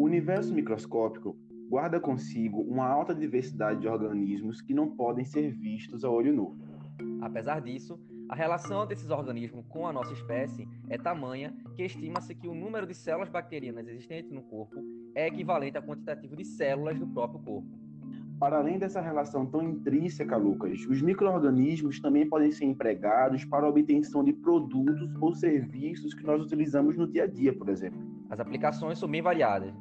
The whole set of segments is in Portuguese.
O universo microscópico guarda consigo uma alta diversidade de organismos que não podem ser vistos a olho nu. Apesar disso, a relação desses organismos com a nossa espécie é tamanha que estima-se que o número de células bacterianas existentes no corpo é equivalente ao quantitativo de células do próprio corpo. Para além dessa relação tão intrínseca, Lucas, os micro-organismos também podem ser empregados para a obtenção de produtos ou serviços que nós utilizamos no dia a dia, por exemplo. As aplicações são bem variadas,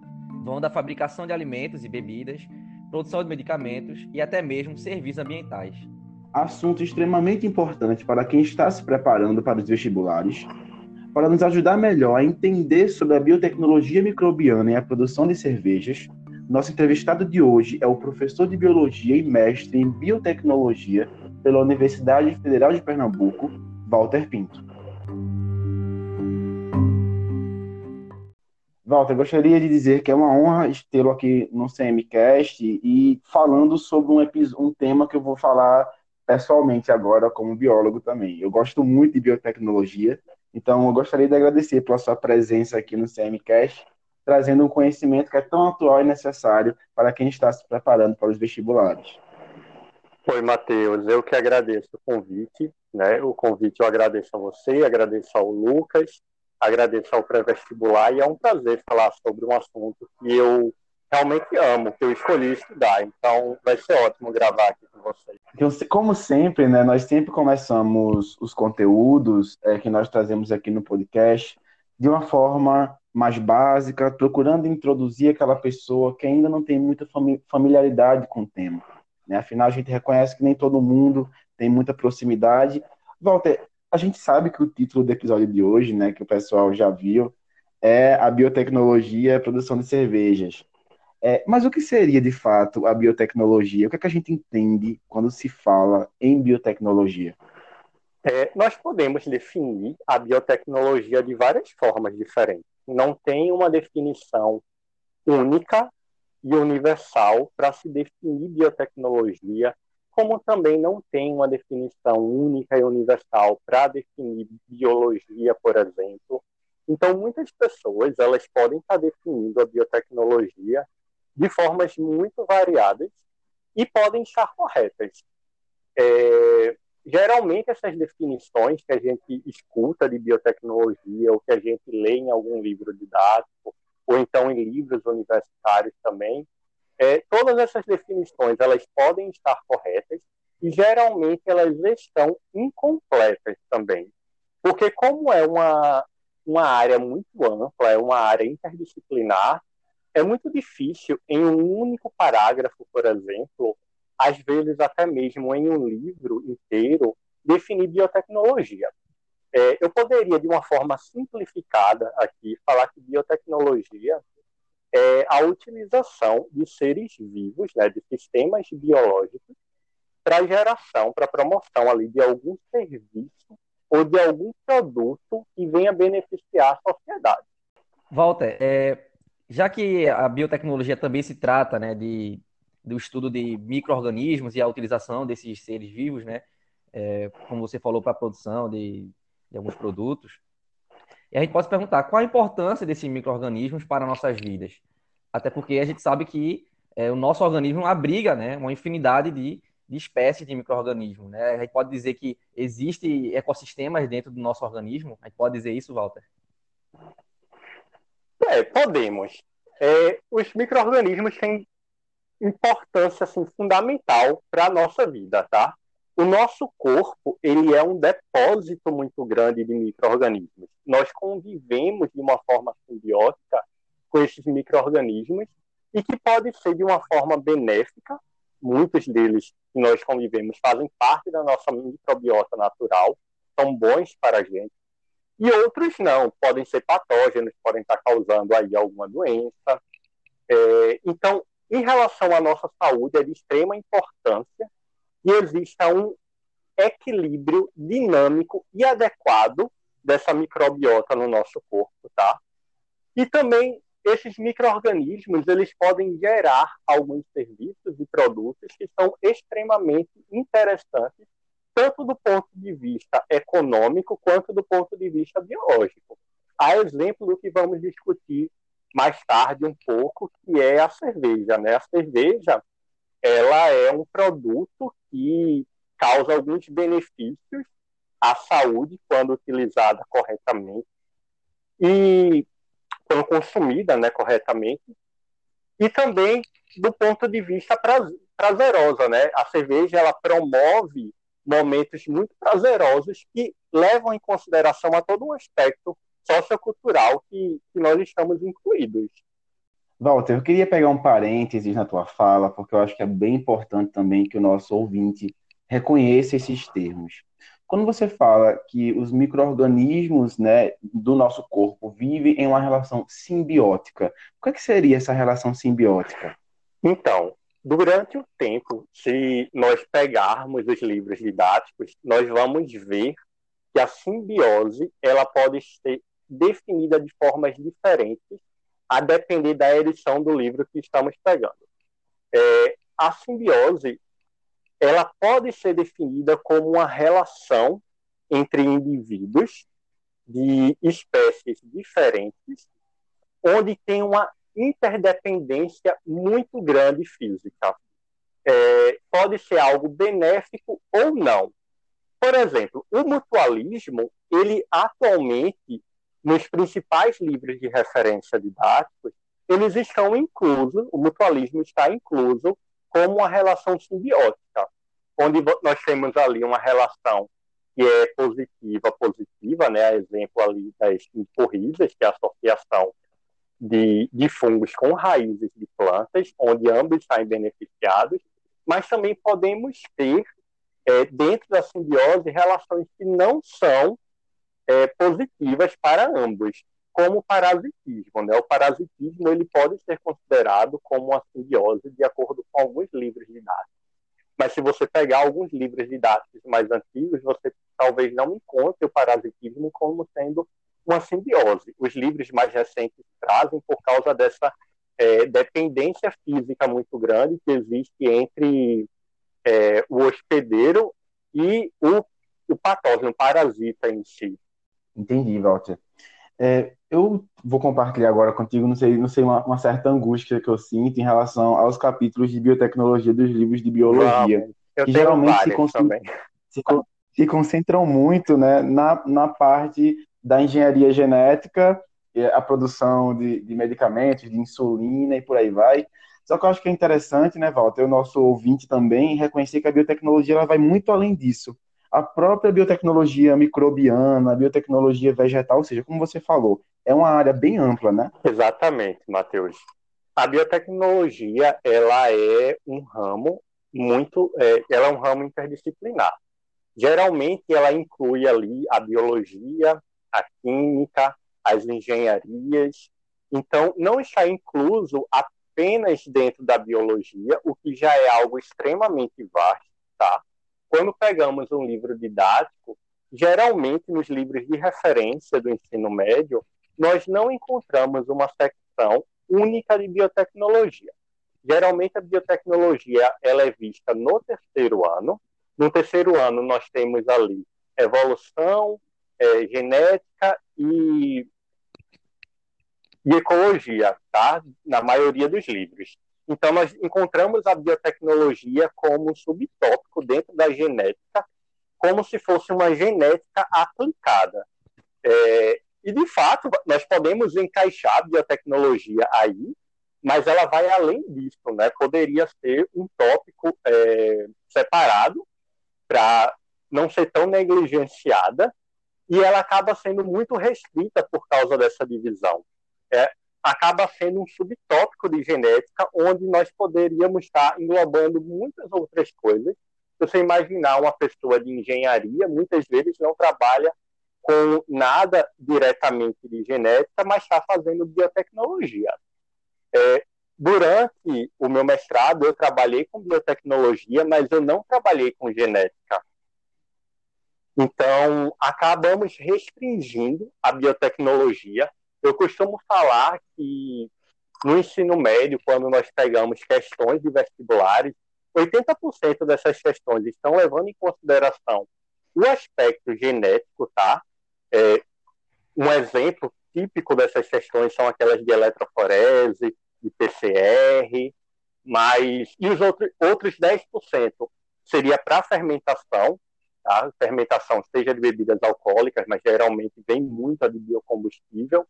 vão da fabricação de alimentos e bebidas, produção de medicamentos e até mesmo serviços ambientais. Assunto extremamente importante para quem está se preparando para os vestibulares, para nos ajudar melhor a entender sobre a biotecnologia microbiana e a produção de cervejas. Nosso entrevistado de hoje é o professor de biologia e mestre em biotecnologia pela Universidade Federal de Pernambuco, Walter Pinto. Walter, gostaria de dizer que é uma honra tê-lo aqui no CMCast e falando sobre um, um tema que eu vou falar pessoalmente agora como biólogo também. Eu gosto muito de biotecnologia, então eu gostaria de agradecer pela sua presença aqui no CMCast, trazendo um conhecimento que é tão atual e necessário para quem está se preparando para os vestibulares. Oi, Matheus, eu que agradeço o convite, né? O convite eu agradeço a você, agradeço ao Lucas agradeço ao pré-vestibular e é um prazer falar sobre um assunto que eu realmente amo, que eu escolhi estudar. Então, vai ser ótimo gravar aqui com vocês. Então, como sempre, né, nós sempre começamos os conteúdos é, que nós trazemos aqui no podcast de uma forma mais básica, procurando introduzir aquela pessoa que ainda não tem muita familiaridade com o tema. Né? Afinal, a gente reconhece que nem todo mundo tem muita proximidade. Walter, a gente sabe que o título do episódio de hoje, né, que o pessoal já viu, é a biotecnologia e a produção de cervejas. É, mas o que seria de fato a biotecnologia? O que, é que a gente entende quando se fala em biotecnologia? É, nós podemos definir a biotecnologia de várias formas diferentes. Não tem uma definição única e universal para se definir biotecnologia como também não tem uma definição única e universal para definir biologia, por exemplo. Então, muitas pessoas elas podem estar definindo a biotecnologia de formas muito variadas e podem estar corretas. É, geralmente, essas definições que a gente escuta de biotecnologia ou que a gente lê em algum livro didático ou então em livros universitários também, é, todas essas definições elas podem estar corretas e geralmente elas estão incompletas também, porque como é uma uma área muito ampla, é uma área interdisciplinar, é muito difícil em um único parágrafo, por exemplo, às vezes até mesmo em um livro inteiro, definir biotecnologia. É, eu poderia, de uma forma simplificada aqui, falar que biotecnologia é a utilização de seres vivos, né, de sistemas biológicos, para geração, para promoção ali de algum serviço ou de algum produto que venha beneficiar a sociedade. Walter, é, já que a biotecnologia também se trata né, de, do estudo de micro-organismos e a utilização desses seres vivos, né, é, como você falou, para a produção de, de alguns produtos, e a gente pode se perguntar qual a importância desses micro-organismos para nossas vidas. Até porque a gente sabe que é, o nosso organismo abriga né, uma infinidade de, de espécies de micro-organismos. Né? A gente pode dizer que existe ecossistemas dentro do nosso organismo? A gente pode dizer isso, Walter? É, podemos. É, os micro-organismos têm importância assim, fundamental para a nossa vida, tá? O nosso corpo, ele é um depósito muito grande de micro-organismos. Nós convivemos de uma forma simbiótica com esses micro-organismos e que pode ser de uma forma benéfica. Muitos deles que nós convivemos fazem parte da nossa microbiota natural, são bons para a gente. E outros não, podem ser patógenos, podem estar causando aí alguma doença. É, então, em relação à nossa saúde, é de extrema importância que exista um equilíbrio dinâmico e adequado dessa microbiota no nosso corpo, tá? E também esses microorganismos eles podem gerar alguns serviços e produtos que são extremamente interessantes tanto do ponto de vista econômico quanto do ponto de vista biológico. A exemplo do que vamos discutir mais tarde um pouco, que é a cerveja. Né? A cerveja ela é um produto que causa alguns benefícios à saúde quando utilizada corretamente e quando consumida né, corretamente e também do ponto de vista prazerosa, né? A cerveja ela promove momentos muito prazerosos que levam em consideração a todo um aspecto sociocultural que, que nós estamos incluídos. Walter, eu queria pegar um parênteses na tua fala, porque eu acho que é bem importante também que o nosso ouvinte reconheça esses termos. Quando você fala que os micro-organismos né, do nosso corpo vivem em uma relação simbiótica, o que, é que seria essa relação simbiótica? Então, durante o tempo, se nós pegarmos os livros didáticos, nós vamos ver que a simbiose ela pode ser definida de formas diferentes a depender da edição do livro que estamos pegando. É, a simbiose ela pode ser definida como uma relação entre indivíduos de espécies diferentes, onde tem uma interdependência muito grande física. É, pode ser algo benéfico ou não. Por exemplo, o mutualismo, ele atualmente nos principais livros de referência didáticos, eles estão inclusos, o mutualismo está incluso como uma relação simbiótica, onde nós temos ali uma relação que é positiva, positiva, né, exemplo ali das micorrizas, que é a associação de, de fungos com raízes de plantas, onde ambos saem beneficiados, mas também podemos ter, é, dentro da simbiose, relações que não são é, positivas para ambos, como o parasitismo. Né? O parasitismo ele pode ser considerado como uma simbiose de acordo com alguns livros didáticos. Mas se você pegar alguns livros didáticos mais antigos, você talvez não encontre o parasitismo como sendo uma simbiose. Os livros mais recentes trazem por causa dessa é, dependência física muito grande que existe entre é, o hospedeiro e o, o patógeno, o parasita em si. Entendi, Walter. É, eu vou compartilhar agora contigo, não sei, não sei uma, uma, certa angústia que eu sinto em relação aos capítulos de biotecnologia dos livros de biologia, que geralmente se, concentram, se, se, concentram muito né, na, na parte da engenharia genética, a produção de, de medicamentos, de insulina e por aí vai. Só que eu acho que é interessante, né, Walter, o nosso ouvinte também reconhecer que a biotecnologia ela vai muito além disso a própria biotecnologia microbiana, a biotecnologia vegetal, ou seja, como você falou, é uma área bem ampla, né? Exatamente, Matheus. A biotecnologia, ela é um ramo muito, é, ela é um ramo interdisciplinar. Geralmente, ela inclui ali a biologia, a química, as engenharias. Então, não está incluso apenas dentro da biologia, o que já é algo extremamente vasto, tá? Quando pegamos um livro didático, geralmente nos livros de referência do ensino médio, nós não encontramos uma secção única de biotecnologia. Geralmente a biotecnologia ela é vista no terceiro ano. No terceiro ano nós temos ali evolução, é, genética e, e ecologia, tá? Na maioria dos livros. Então, nós encontramos a biotecnologia como um subtópico dentro da genética, como se fosse uma genética aplicada. É, e, de fato, nós podemos encaixar a biotecnologia aí, mas ela vai além disso, né? Poderia ser um tópico é, separado para não ser tão negligenciada e ela acaba sendo muito restrita por causa dessa divisão. É, acaba sendo um subtópico de genética, onde nós poderíamos estar englobando muitas outras coisas. Se você imaginar uma pessoa de engenharia, muitas vezes não trabalha com nada diretamente de genética, mas está fazendo biotecnologia. É, durante o meu mestrado, eu trabalhei com biotecnologia, mas eu não trabalhei com genética. Então, acabamos restringindo a biotecnologia eu costumo falar que no ensino médio, quando nós pegamos questões de vestibulares, 80% dessas questões estão levando em consideração o aspecto genético, tá? É, um exemplo típico dessas questões são aquelas de eletroforese, de PCR, mas e os outros, outros 10% seria para fermentação, tá? fermentação seja de bebidas alcoólicas, mas geralmente vem muita de biocombustível,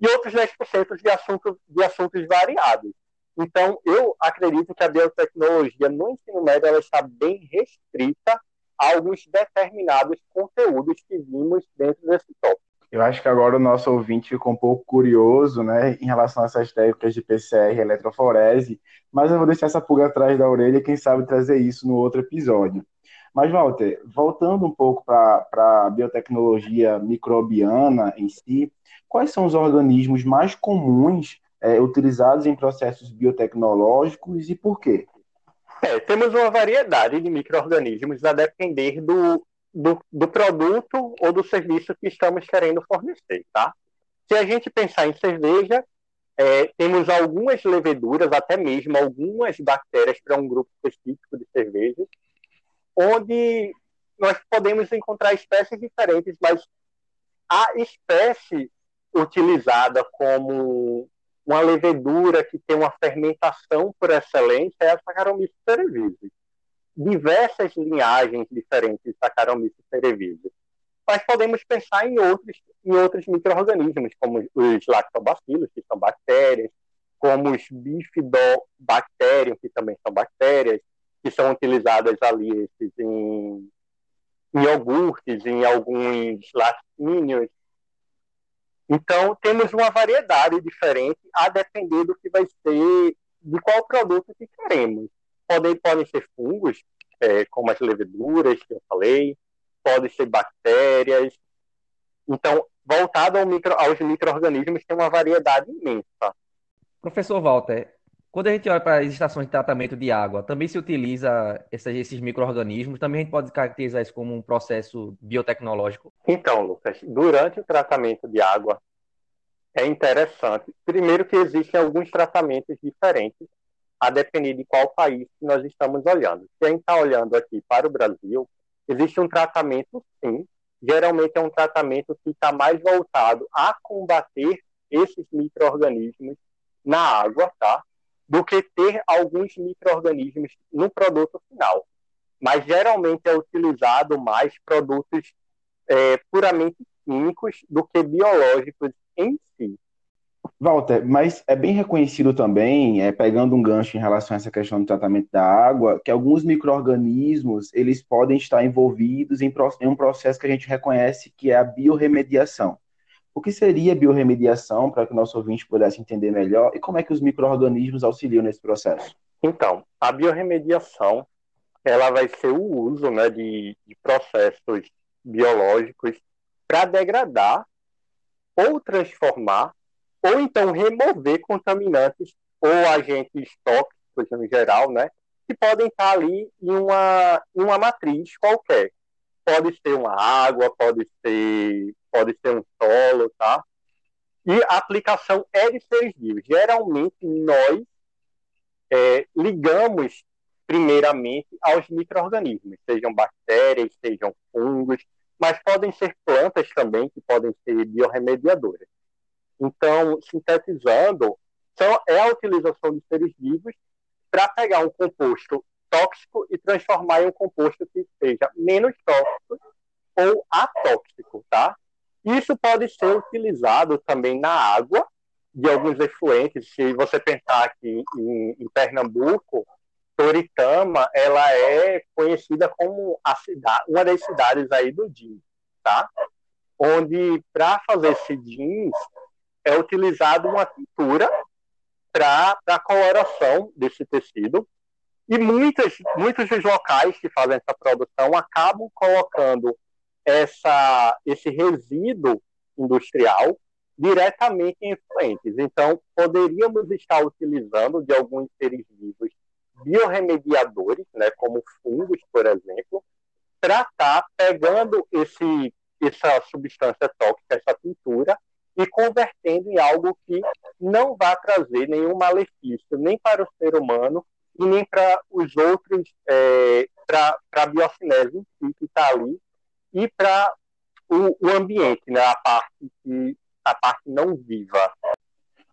e outros 10% de assuntos, de assuntos variados. Então, eu acredito que a biotecnologia no ensino médio ela está bem restrita a alguns determinados conteúdos que vimos dentro desse tópico. Eu acho que agora o nosso ouvinte ficou um pouco curioso, né, em relação a essas técnicas de PCR e eletroforese, mas eu vou deixar essa pulga atrás da orelha e quem sabe trazer isso no outro episódio. Mas, Walter, voltando um pouco para a biotecnologia microbiana em si, quais são os organismos mais comuns é, utilizados em processos biotecnológicos e por quê? É, temos uma variedade de micro-organismos a depender do, do, do produto ou do serviço que estamos querendo fornecer, tá? Se a gente pensar em cerveja, é, temos algumas leveduras, até mesmo algumas bactérias para um grupo específico de cervejas, onde nós podemos encontrar espécies diferentes, mas a espécie utilizada como uma levedura que tem uma fermentação por excelência é a Saccharomyces cerevisiae diversas linhagens diferentes de Saccharomyces cerevisiae. Mas podemos pensar em outros, em outros micro-organismos, como os lactobacilos, que são bactérias, como os bifidobacterium, que também são bactérias, que são utilizadas ali em, em iogurtes, em alguns laticínios. Então, temos uma variedade diferente a depender do que vai ser, de qual produto que queremos. Podem, podem ser fungos, é, como as leveduras que eu falei, podem ser bactérias. Então, voltado ao micro, aos micro-organismos, tem uma variedade imensa. Professor Walter, quando a gente olha para as estações de tratamento de água, também se utiliza esses, esses micro-organismos? Também a gente pode caracterizar isso como um processo biotecnológico? Então, Lucas, durante o tratamento de água, é interessante. Primeiro que existem alguns tratamentos diferentes a depender de qual país que nós estamos olhando. Se a gente está olhando aqui para o Brasil, existe um tratamento, sim, geralmente é um tratamento que está mais voltado a combater esses micro-organismos na água, tá? Do que ter alguns micro-organismos no produto final. Mas geralmente é utilizado mais produtos é, puramente químicos do que biológicos em si. Walter, mas é bem reconhecido também, é, pegando um gancho em relação a essa questão do tratamento da água, que alguns micro-organismos eles podem estar envolvidos em, em, um processo que a gente reconhece que é a biorremediação. O que seria biorremediação, para que o nosso ouvinte pudesse entender melhor, e como é que os micro-organismos auxiliam nesse processo? Então, a biorremediação ela vai ser o uso né, de, de processos biológicos para degradar ou transformar ou então remover contaminantes ou agentes tóxicos no geral, né, que podem estar ali em uma, em uma matriz qualquer. Pode ser uma água, pode ser, pode ser um solo, tá? E a aplicação é de seres vivos. Geralmente, nós é, ligamos primeiramente aos micro-organismos, sejam bactérias, sejam fungos, mas podem ser plantas também, que podem ser biorremediadoras. Então, sintetizando, são, é a utilização de seres vivos para pegar um composto tóxico e transformar em um composto que seja menos tóxico ou atóxico, tá? Isso pode ser utilizado também na água de alguns efluentes. Se você pensar aqui em, em Pernambuco, Toritama, ela é conhecida como a cidade, uma das cidades aí do jeans, tá? Onde para fazer esse jeans é utilizado uma tintura para a coloração desse tecido. E muitas, muitos dos locais que fazem essa produção acabam colocando essa, esse resíduo industrial diretamente em efluentes. Então, poderíamos estar utilizando de alguns seres vivos biorremediadores, né, como fungos, por exemplo, para estar tá pegando esse, essa substância tóxica, essa pintura, e convertendo em algo que não vai trazer nenhum malefício nem para o ser humano e nem para os outros, é, para a biocinese que está ali, e para o, o, ambiente, né, a parte que, a parte não viva.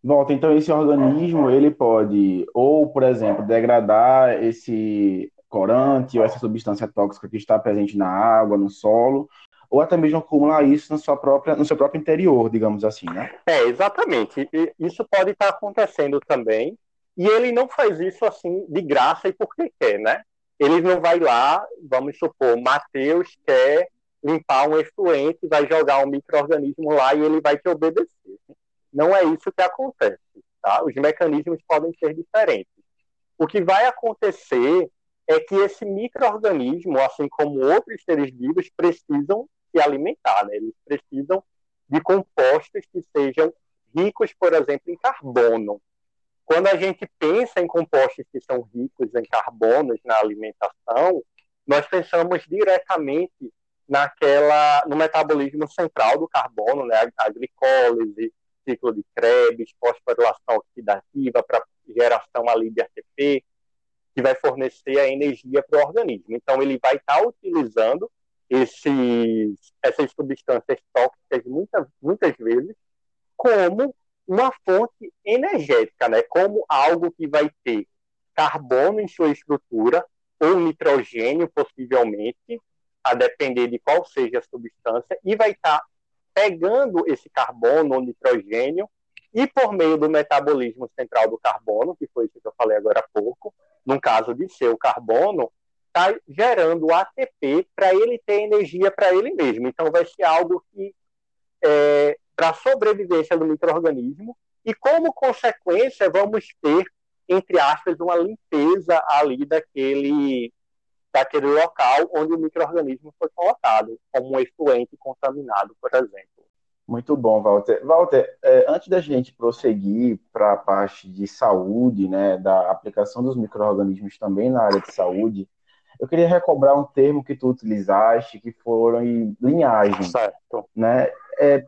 Volta, então esse organismo ele pode ou, por exemplo, degradar esse corante ou essa substância tóxica que está presente na água, no solo, ou até mesmo acumular isso na sua própria, no seu próprio interior, digamos assim, né? É, exatamente. Isso pode estar acontecendo também, e ele não faz isso assim de graça e porque quer, né? Ele não vai lá, vamos supor, Mateus quer limpar um efluente, vai jogar um microorganismo lá e ele vai te obedecer. Não é isso que acontece, tá? Os mecanismos podem ser diferentes. O que vai acontecer é que esse microorganismo, assim como outros seres vivos, precisam se alimentar, né? Eles precisam de compostos que sejam ricos, por exemplo, em carbono. Quando a gente pensa em compostos que são ricos em carbonos na alimentação, nós pensamos diretamente naquela no metabolismo central do carbono, né, a glicólise, ciclo de Krebs, fosforilação oxidativa para geração ali de ATP, que vai fornecer a energia para o organismo. Então ele vai estar tá utilizando esses, essas substâncias tóxicas muitas, muitas vezes como uma fonte energética, né? como algo que vai ter carbono em sua estrutura ou nitrogênio, possivelmente, a depender de qual seja a substância, e vai estar tá pegando esse carbono ou nitrogênio e por meio do metabolismo central do carbono, que foi isso que eu falei agora há pouco, no caso de ser o carbono, está gerando ATP para ele ter energia para ele mesmo. Então, vai ser algo que, é, para a sobrevivência do microorganismo, e como consequência, vamos ter, entre aspas, uma limpeza ali daquele, daquele local onde o microorganismo foi colocado, como um efluente contaminado, por exemplo. Muito bom, Walter. Walter, é, antes da gente prosseguir para a parte de saúde, né, da aplicação dos micro-organismos também na área de saúde, eu queria recobrar um termo que tu utilizaste, que foram linhagens. Certo. Né? É,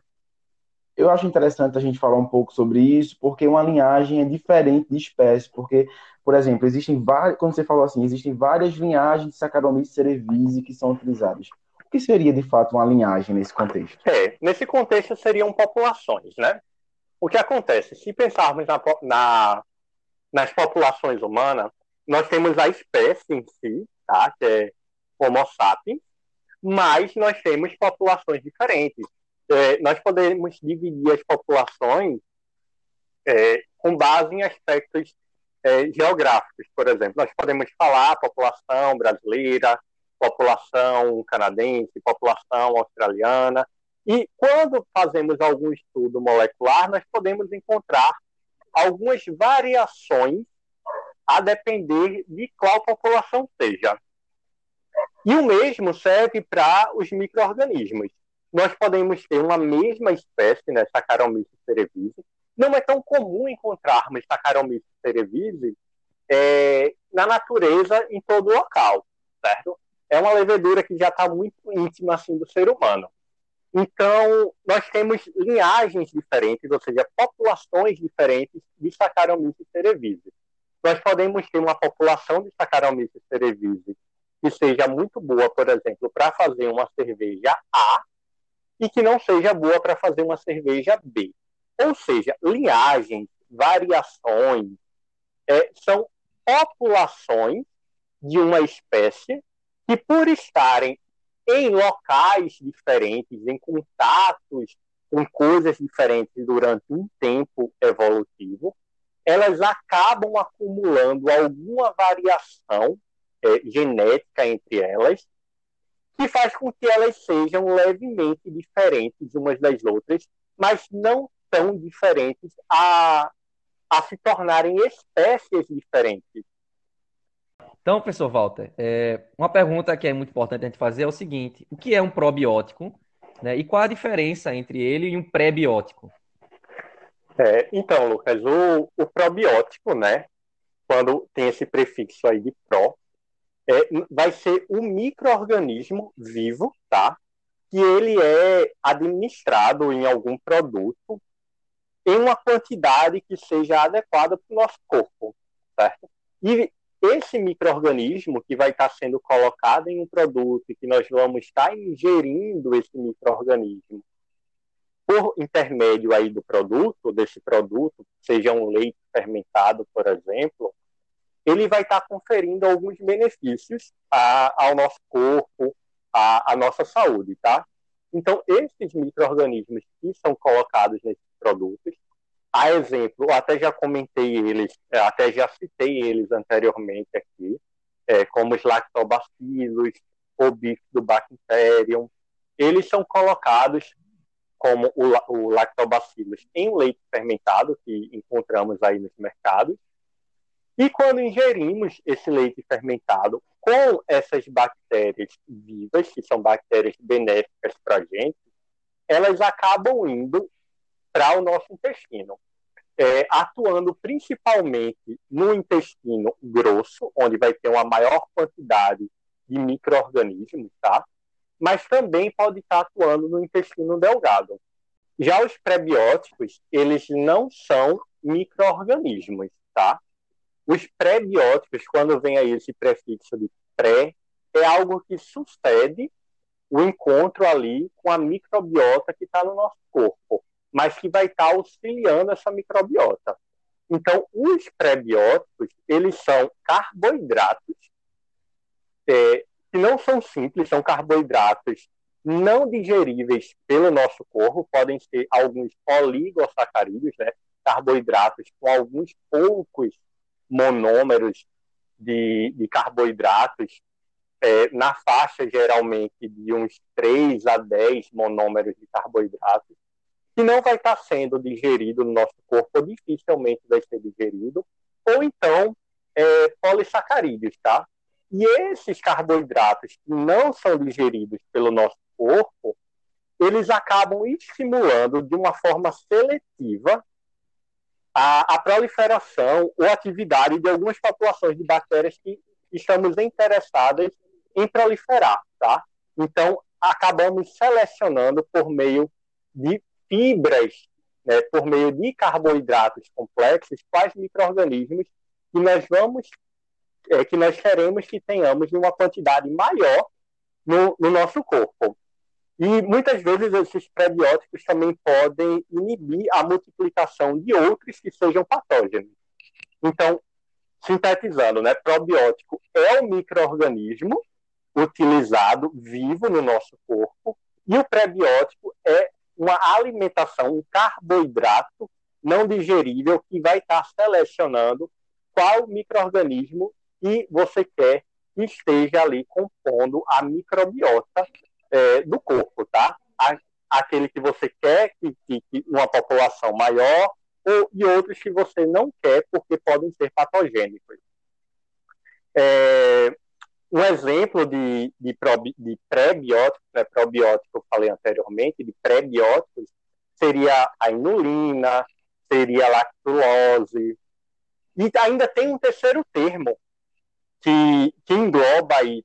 eu acho interessante a gente falar um pouco sobre isso, porque uma linhagem é diferente de espécie, porque, por exemplo, existem várias, quando você falou assim, existem várias linhagens de Saccharomyces cerevisiae que são utilizadas. O que seria, de fato, uma linhagem nesse contexto? É, nesse contexto seriam populações, né? O que acontece? Se pensarmos na, na, nas populações humanas, nós temos a espécie em si, tá? que é Homo sapiens, mas nós temos populações diferentes. É, nós podemos dividir as populações é, com base em aspectos é, geográficos, por exemplo. Nós podemos falar população brasileira, população canadense, população australiana. E quando fazemos algum estudo molecular, nós podemos encontrar algumas variações a depender de qual população seja. E o mesmo serve para os micro-organismos. Nós podemos ter uma mesma espécie, né, Saccharomyces cerevisiae. Não é tão comum encontrarmos Saccharomyces cerevisiae é, na natureza em todo local, certo? É uma levedura que já está muito íntima assim do ser humano. Então, nós temos linhagens diferentes, ou seja, populações diferentes de Saccharomyces cerevisiae nós podemos ter uma população de Saccharomyces cerevisiae que seja muito boa, por exemplo, para fazer uma cerveja A e que não seja boa para fazer uma cerveja B. Ou seja, linhagens, variações, é, são populações de uma espécie que, por estarem em locais diferentes, em contatos com coisas diferentes durante um tempo evolutivo, elas acabam acumulando alguma variação é, genética entre elas, que faz com que elas sejam levemente diferentes umas das outras, mas não tão diferentes a, a se tornarem espécies diferentes. Então, professor Walter, é, uma pergunta que é muito importante a gente fazer é o seguinte: o que é um probiótico né, e qual a diferença entre ele e um pré-biótico? É, então, Lucas, o, o, probiótico, né, quando tem esse prefixo aí de pró, é, vai ser um microorganismo vivo, tá? Que ele é administrado em algum produto em uma quantidade que seja adequada para o nosso corpo, certo? E esse microorganismo que vai estar sendo colocado em um produto e que nós vamos estar ingerindo esse microorganismo por intermédio aí do produto, desse produto, seja um leite fermentado, por exemplo, ele vai estar conferindo alguns benefícios a, ao nosso corpo, à, nossa saúde, tá? Então, esses micro-organismos que são colocados nesses produtos, a exemplo, até já comentei eles, é, até já citei eles anteriormente aqui, é, como os lactobacilos, o bifidobacterium, eles são colocados como o, o lactobacillus em leite fermentado, que encontramos aí nos mercados, e quando ingerimos esse leite fermentado com essas bactérias vivas, que são bactérias benéficas para a gente, elas acabam indo para o nosso intestino, é, atuando principalmente no intestino grosso, onde vai ter uma maior quantidade de micro-organismos, tá? mas também pode estar atuando no intestino delgado. Já os prebióticos, eles não são micro-organismos, tá? Os pré-bióticos, quando vem aí esse prefixo de pré, é algo que sucede o encontro ali com a microbiota que está no nosso corpo, mas que vai estar tá auxiliando essa microbiota. Então, os pré-bióticos, eles são carboidratos é, que não são simples, são carboidratos não digeríveis pelo nosso corpo, podem ser alguns oligosacarídeos, né, carboidratos com alguns poucos monômeros de, de carboidratos é, na faixa geralmente de uns 3 a 10 monômeros de carboidratos, que não vai estar sendo digerido no nosso corpo, dificilmente vai ser digerido, ou então é, polissacarídeos, tá? E esses carboidratos que não são digeridos pelo nosso corpo, eles acabam estimulando de uma forma seletiva a, a proliferação ou atividade de algumas populações de bactérias que estamos interessadas em proliferar, tá? Então, acabamos selecionando por meio de fibras, né, por meio de carboidratos complexos, quais micro-organismos que nós vamos, é, que nós queremos que tenhamos uma quantidade maior no, no nosso corpo. E muitas vezes esses prebióticos também podem inibir a multiplicação de outros que sejam patógenos. Então, sintetizando, né, probiótico é o microorganismo utilizado vivo no nosso corpo e o prebiótico é uma alimentação, um carboidrato não digerível que vai estar selecionando qual microorganismo que você quer que esteja ali compondo a microbiota é, do corpo, tá? Aquele que você quer que fique numa população maior ou, e outros que você não quer porque podem ser patogênicos. É, um exemplo de, de, de pré-bióticos, né, probiótico eu falei anteriormente, de pré-bióticos, seria a inulina, seria a lactulose. E ainda tem um terceiro termo que, que engloba aí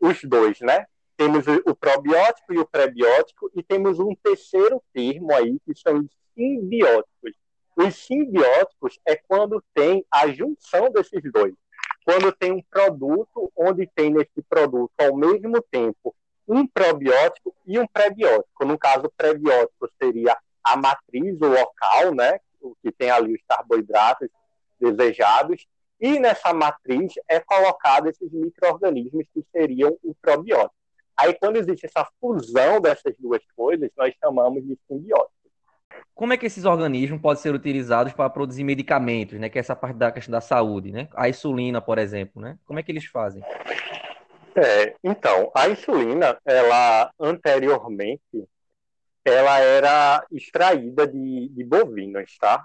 os dois, né? Temos o probiótico e o prebiótico, e temos um terceiro termo aí, que são os simbióticos. Os simbióticos é quando tem a junção desses dois. Quando tem um produto onde tem nesse produto, ao mesmo tempo, um probiótico e um prebiótico. No caso, prebiótico seria a matriz, o local, né, o que tem ali os carboidratos desejados, e nessa matriz é colocado esses micro-organismos que seriam o probiótico. Aí, quando existe essa fusão dessas duas coisas, nós chamamos de simbiose. Como é que esses organismos podem ser utilizados para produzir medicamentos, né? Que é essa parte da questão da saúde, né? A insulina, por exemplo, né? Como é que eles fazem? É, então, a insulina, ela anteriormente, ela era extraída de, de bovinos, tá?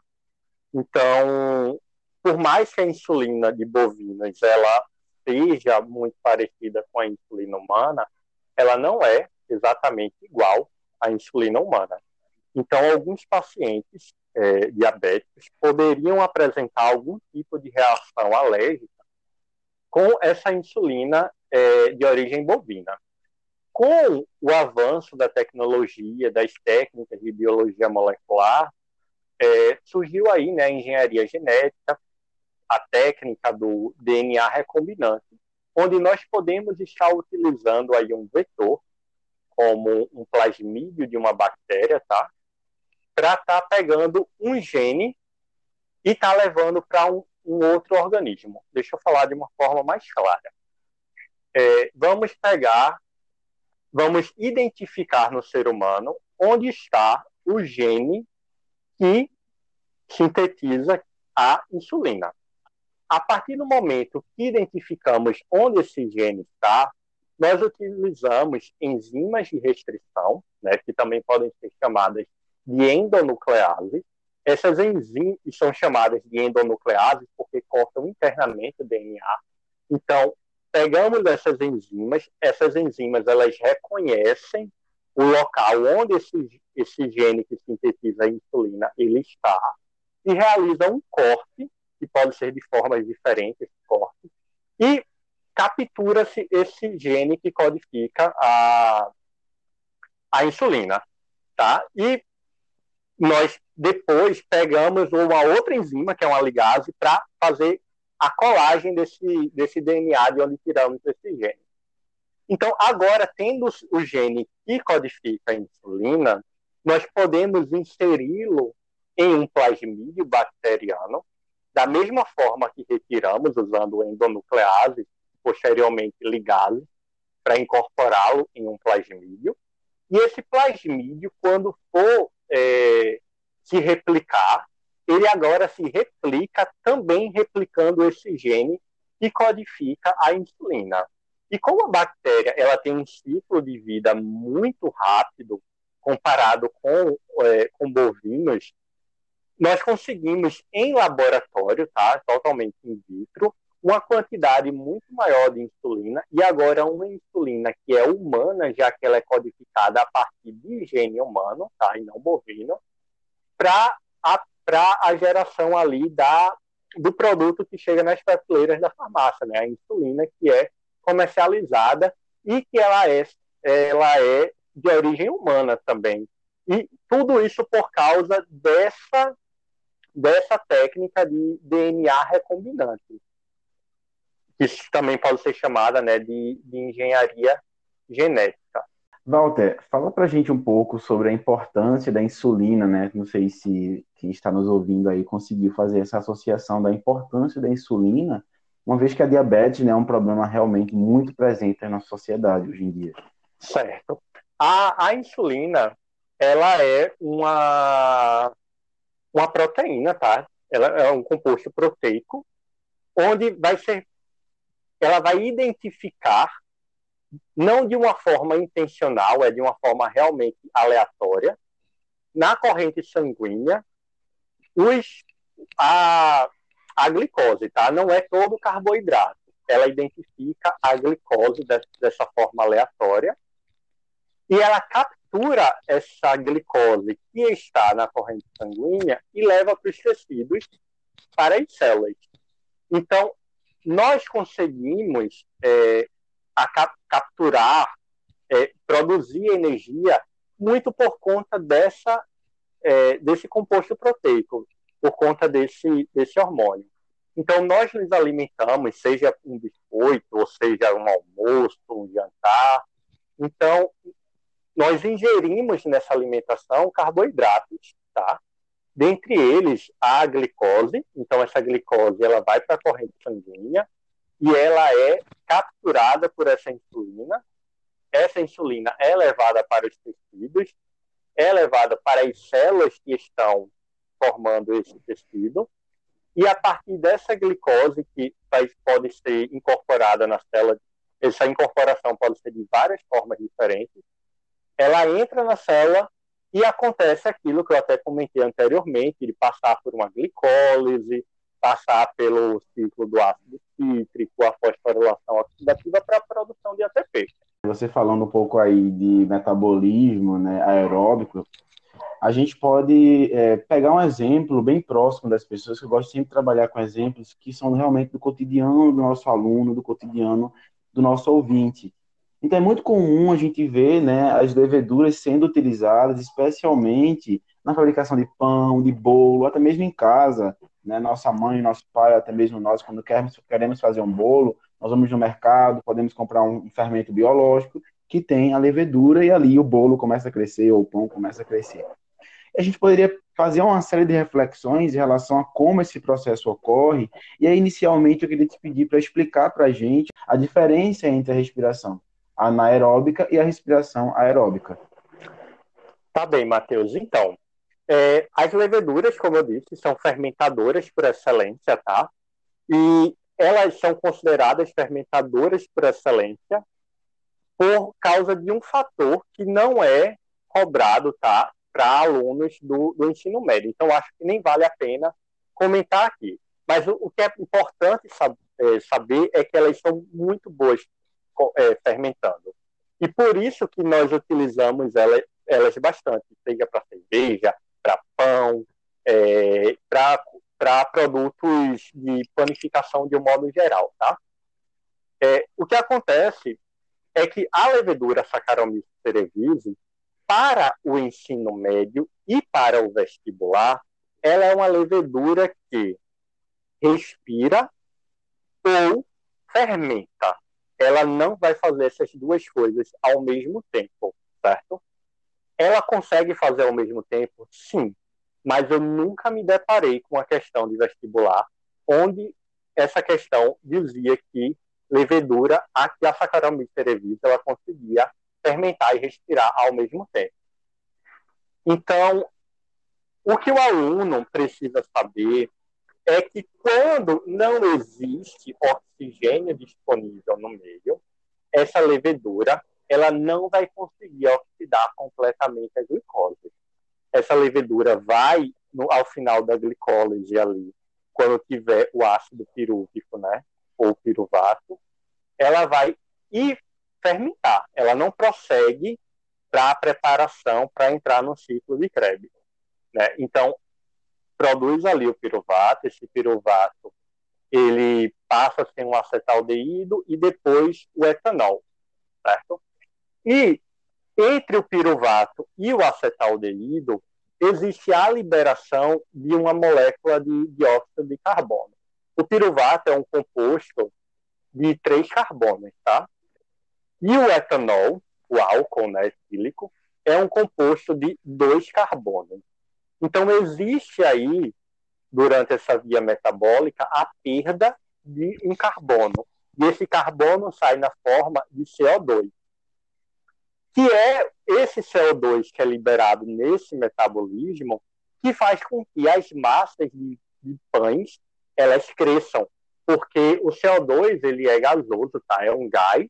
Então, por mais que a insulina de bovinos ela seja muito parecida com a insulina humana, ela não é exatamente igual à insulina humana. Então, alguns pacientes é, diabéticos poderiam apresentar algum tipo de reação alérgica com essa insulina é, de origem bovina. Com o avanço da tecnologia, das técnicas de biologia molecular, é, surgiu aí né, a engenharia genética, a técnica do DNA recombinante, onde nós podemos estar utilizando aí um vetor, como um plasmídio de uma bactéria, tá? Para estar tá pegando um gene e tá levando para um, um, outro organismo. Deixa eu falar de uma forma mais clara. É, vamos pegar, vamos identificar no ser humano onde está o gene que sintetiza a insulina. A partir do momento que identificamos onde esse gene está, nós utilizamos enzimas de restrição, né, que também podem ser chamadas de endonuclease. Essas enzimas são chamadas de endonucleases porque cortam internamente o DNA. Então, pegamos essas enzimas, essas enzimas elas reconhecem o local onde esse, esse gene que sintetiza a insulina ele está e realizam um corte, que pode ser de formas diferentes, corte, e captura-se esse gene que codifica a, a insulina, tá? E nós depois pegamos uma outra enzima, que é uma ligase, para fazer a colagem desse, desse DNA de onde tiramos esse gene. Então, agora, tendo o gene que codifica a insulina, nós podemos inseri-lo em um plasmídio bacteriano, da mesma forma que retiramos usando endonuclease, posteriormente ligase, para incorporá-lo em um plasmídio. E esse plasmídio, quando for é, se replicar, ele agora se replica também replicando esse gene que codifica a insulina. E como a bactéria ela tem um ciclo de vida muito rápido comparado com, é, com bovinos, nós conseguimos em laboratório, tá, totalmente in vitro, uma quantidade muito maior de insulina e agora uma insulina que é humana, já que ela é codificada a partir de gene humano, tá, e não bovino, para a, a geração ali da, do produto que chega nas prateleiras da farmácia, né, a insulina que é comercializada e que ela é, ela é de origem humana também. E tudo isso por causa dessa, dessa técnica de DNA recombinante isso também pode ser chamada né, de, de engenharia genética. Walter, fala para a gente um pouco sobre a importância da insulina, né? Não sei se quem está nos ouvindo aí conseguiu fazer essa associação da importância da insulina, uma vez que a diabetes né, é um problema realmente muito presente na nossa sociedade hoje em dia. Certo. A, a insulina, ela é uma, uma proteína, tá? Ela é um composto proteico, onde vai ser ela vai identificar, não de uma forma intencional, é de uma forma realmente aleatória, na corrente sanguínea, os, a, a glicose, tá? Não é todo carboidrato. Ela identifica a glicose de, dessa forma aleatória e ela captura essa glicose que está na corrente sanguínea e leva para os tecidos, para as células. Então, nós conseguimos é, cap capturar, é, produzir energia muito por conta dessa, é, desse composto proteico, por conta desse, desse hormônio. Então, nós nos alimentamos, seja um biscoito, ou seja um almoço, um jantar. Então, nós ingerimos nessa alimentação carboidratos, tá? Dentre eles, a glicose. Então, essa glicose ela vai para a corrente sanguínea e ela é capturada por essa insulina. Essa insulina é levada para os tecidos, é levada para as células que estão formando esse tecido. E a partir dessa glicose, que pode ser incorporada na célula, essa incorporação pode ser de várias formas diferentes, ela entra na célula e acontece aquilo que eu até comentei anteriormente, de passar por uma glicólise, passar pelo ciclo do ácido cítrico, a fosforilação oxidativa para a produção de ATP. Você falando um pouco aí de metabolismo né, aeróbico, a gente pode é, pegar um exemplo bem próximo das pessoas, que eu gosto sempre de trabalhar com exemplos que são realmente do cotidiano do nosso aluno, do cotidiano do nosso ouvinte. Então é muito comum a gente ver né, as leveduras sendo utilizadas, especialmente na fabricação de pão, de bolo, até mesmo em casa. né? Nossa mãe, nosso pai, até mesmo nós, quando queremos, queremos fazer um bolo, nós vamos no mercado, podemos comprar um fermento biológico que tem a levedura e ali o bolo começa a crescer ou o pão começa a crescer. A gente poderia fazer uma série de reflexões em relação a como esse processo ocorre, e aí, inicialmente, eu queria te pedir para explicar para a gente a diferença entre a respiração anaeróbica e a respiração aeróbica. Tá bem, Matheus. Então, é, as leveduras, como eu disse, são fermentadoras por excelência, tá? E elas são consideradas fermentadoras por excelência por causa de um fator que não é cobrado, tá? Para alunos do, do ensino médio. Então, acho que nem vale a pena comentar aqui. Mas o, o que é importante é, saber é que elas são muito boas é, fermentando. E por isso que nós utilizamos elas, elas bastante, seja para cerveja, para pão, é, para produtos de panificação de um modo geral, tá? É, o que acontece é que a levedura Saccharomyces cerevisiae, para o ensino médio e para o vestibular, ela é uma levedura que respira ou fermenta. Ela não vai fazer essas duas coisas ao mesmo tempo, certo? Ela consegue fazer ao mesmo tempo? Sim. Mas eu nunca me deparei com a questão de vestibular onde essa questão dizia que levedura, a Saccharomyces cerevisiae, ela conseguia fermentar e respirar ao mesmo tempo. Então, o que o aluno precisa saber é que quando não existe oxigênio disponível no meio, essa levedura ela não vai conseguir oxidar completamente a glicose. Essa levedura vai, no, ao final da glicólise ali, quando tiver o ácido pirúvico, né, ou piruvato, ela vai ir fermentar. Ela não prossegue para a preparação para entrar no ciclo de Krebs. Né? Então, produz ali o piruvato, esse piruvato ele passa a ser um acetaldeído e depois o etanol, certo? E entre o piruvato e o acetaldeído, existe a liberação de uma molécula de dióxido de carbono. O piruvato é um composto de três carbonos, tá? E o etanol, o álcool né, etílico, é um composto de dois carbonos. Então, existe aí, durante essa via metabólica, a perda de um carbono. E esse carbono sai na forma de CO2 que é esse CO2 que é liberado nesse metabolismo que faz com que as massas de, de pães elas cresçam, porque o CO2 ele é gasoso, tá? É um gás,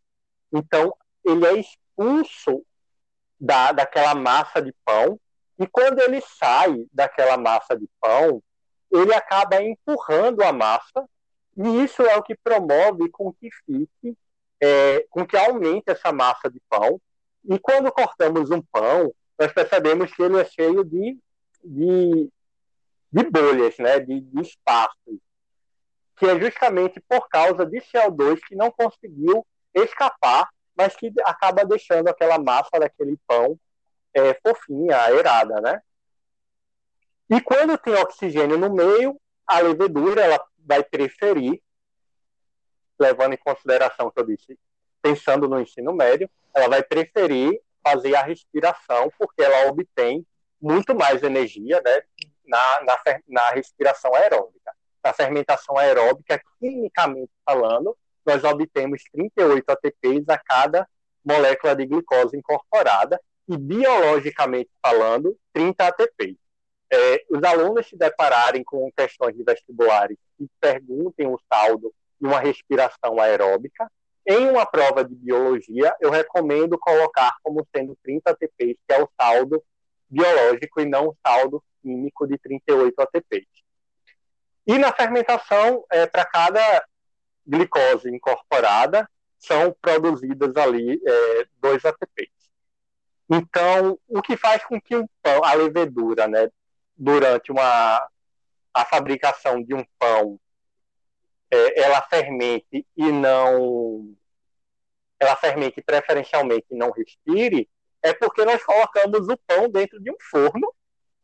então ele é expulso da, daquela massa de pão e quando ele sai daquela massa de pão, ele acaba empurrando a massa e isso é o que promove com que fique, é, com que aumente essa massa de pão e quando cortamos um pão, nós percebemos que ele é cheio de, de, de bolhas, né? de, de espaços, que é justamente por causa de CO2 que não conseguiu escapar, mas que acaba deixando aquela massa daquele pão é, fofinha, aerada, né? E quando tem oxigênio no meio, a levedura ela vai preferir, levando em consideração que eu disse, pensando no ensino médio, ela vai preferir fazer a respiração, porque ela obtém muito mais energia né, na, na, na respiração aeróbica. Na fermentação aeróbica, quimicamente falando, nós obtemos 38 ATPs a cada molécula de glicose incorporada e biologicamente falando, 30 ATPs. É, os alunos se depararem com questões de vestibulares e perguntem o saldo de uma respiração aeróbica, em uma prova de biologia, eu recomendo colocar como sendo 30 ATPs, que é o saldo biológico e não o saldo químico de 38 ATPs. E na fermentação, é, para cada glicose incorporada, são produzidas ali é, 2 ATPs. Então, o que faz com que um pão, a levedura, né, durante uma, a fabricação de um pão é, ela fermente e não ela fermente preferencialmente e não respire, é porque nós colocamos o pão dentro de um forno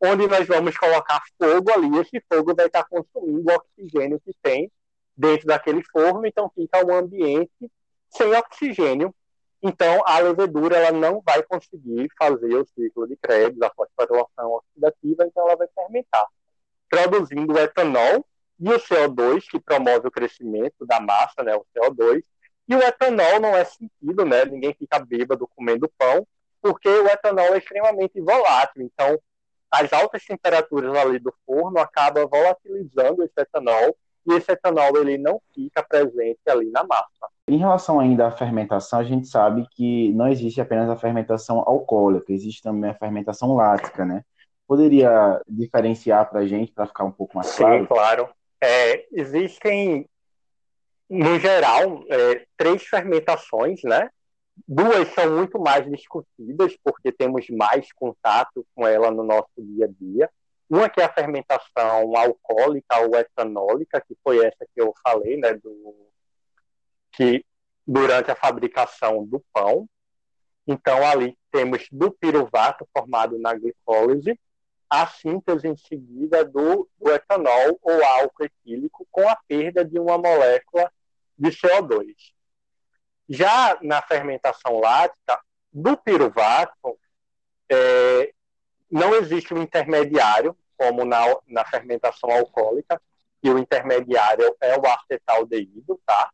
onde nós vamos colocar fogo ali, esse fogo vai estar consumindo o oxigênio que tem dentro daquele forno, então fica um ambiente sem oxigênio. Então, a levedura ela não vai conseguir fazer o ciclo de Krebs, a fosforilação oxidativa, então ela vai fermentar, produzindo o etanol e o CO2, que promove o crescimento da massa, né, o CO2, e o etanol não é sentido, né, ninguém fica bêbado comendo pão, porque o etanol é extremamente volátil, então as altas temperaturas ali do forno acabam volatilizando esse etanol, e esse etanol ele não fica presente ali na massa. Em relação ainda à fermentação, a gente sabe que não existe apenas a fermentação alcoólica, existe também a fermentação lática, né? Poderia diferenciar para a gente, para ficar um pouco mais claro? Sim, claro. É, existem, no geral, é, três fermentações, né? Duas são muito mais discutidas, porque temos mais contato com ela no nosso dia a dia. Uma que é a fermentação alcoólica ou etanólica, que foi essa que eu falei, né? Do, que durante a fabricação do pão. Então, ali temos do piruvato formado na glicólise, a síntese em seguida do, do etanol ou álcool etílico com a perda de uma molécula de CO2. Já na fermentação lática, do piruvato, é, não existe um intermediário, como na, na fermentação alcoólica, e o intermediário é o acetaldeído, tá?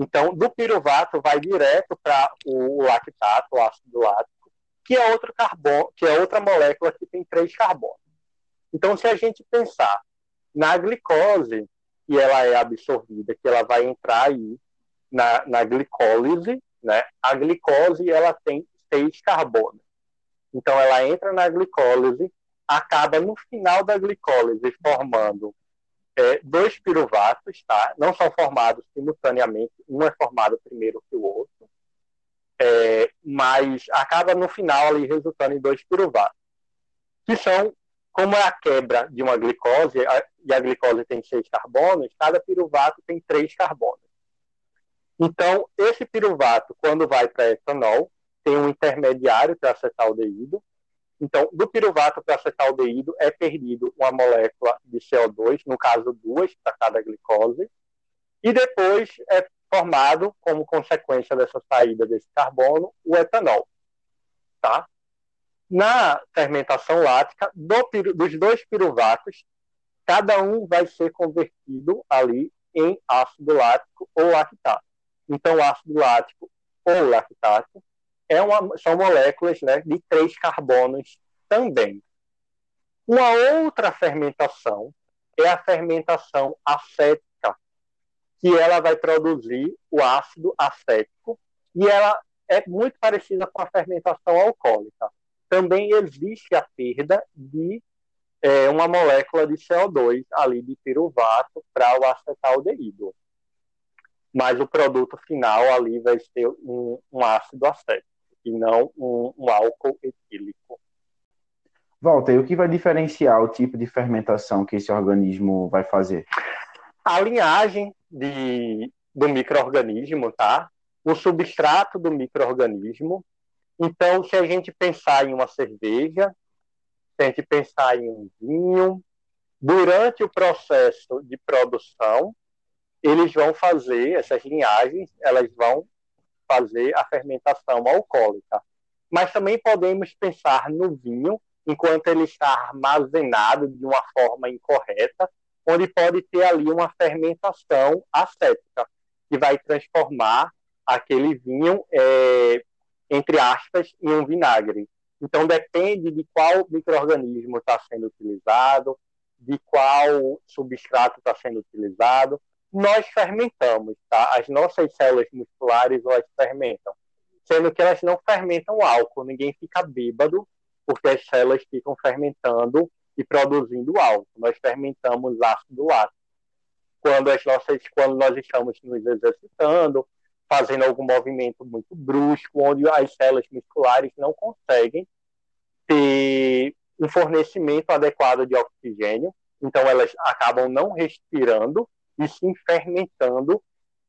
Então, do piruvato vai direto para o lactato, o ácido lático, que é outro carbono, que é outra molécula que tem três carbonos. Então, se a gente pensar na glicose, que ela é absorvida, que ela vai entrar aí na, na glicólise, né? A glicose ela tem seis carbonos. Então, ela entra na glicólise, acaba no final da glicólise formando é, dois piruvatos, tá? Não são formados simultaneamente, um é formado primeiro que o outro é, mas acaba no final ali resultando em dois piruvatos, que são, como é a quebra de uma glicose, a, e a glicose tem seis carbonos, cada piruvato tem três carbonos. Então, esse piruvato, quando vai para etanol, tem um intermediário para acetaldeído. Então, do piruvato para acetaldeído é perdido uma molécula de CO2, no caso duas para cada glicose, e depois é formado como consequência dessa saída desse carbono o etanol, tá? Na fermentação lática, do, dos dois piruvatos, cada um vai ser convertido ali em ácido lático ou lactato. Então, ácido lático ou lactato é uma, são moléculas né, de três carbonos também. Uma outra fermentação é a fermentação acética que ela vai produzir o ácido acético e ela é muito parecida com a fermentação alcoólica. Também existe a perda de é, uma molécula de CO2 ali de piruvato para o acetaldeído. Mas o produto final ali vai ser um, um ácido acético e não um, um álcool etílico. Walter, o que vai diferenciar o tipo de fermentação que esse organismo vai fazer? A linhagem de, do microorganismo, tá? O substrato do microorganismo. Então, se a gente pensar em uma cerveja, se a gente pensar em um vinho, durante o processo de produção, eles vão fazer essas linhagens, elas vão fazer a fermentação alcoólica. Mas também podemos pensar no vinho enquanto ele está armazenado de uma forma incorreta, onde pode ter ali uma fermentação acética, que vai transformar aquele vinho, é, entre aspas, em um vinagre. Então, depende de qual microorganismo está sendo utilizado, de qual substrato está sendo utilizado. Nós fermentamos, tá? As nossas células musculares, elas fermentam. Sendo que elas não fermentam álcool, ninguém fica bêbado, porque as células ficam fermentando e produzindo álcool. Nós fermentamos ácido lático. Quando, as nossas, quando nós estamos nos exercitando, fazendo algum movimento muito brusco, onde as células musculares não conseguem ter um fornecimento adequado de oxigênio, então elas acabam não respirando e sim fermentando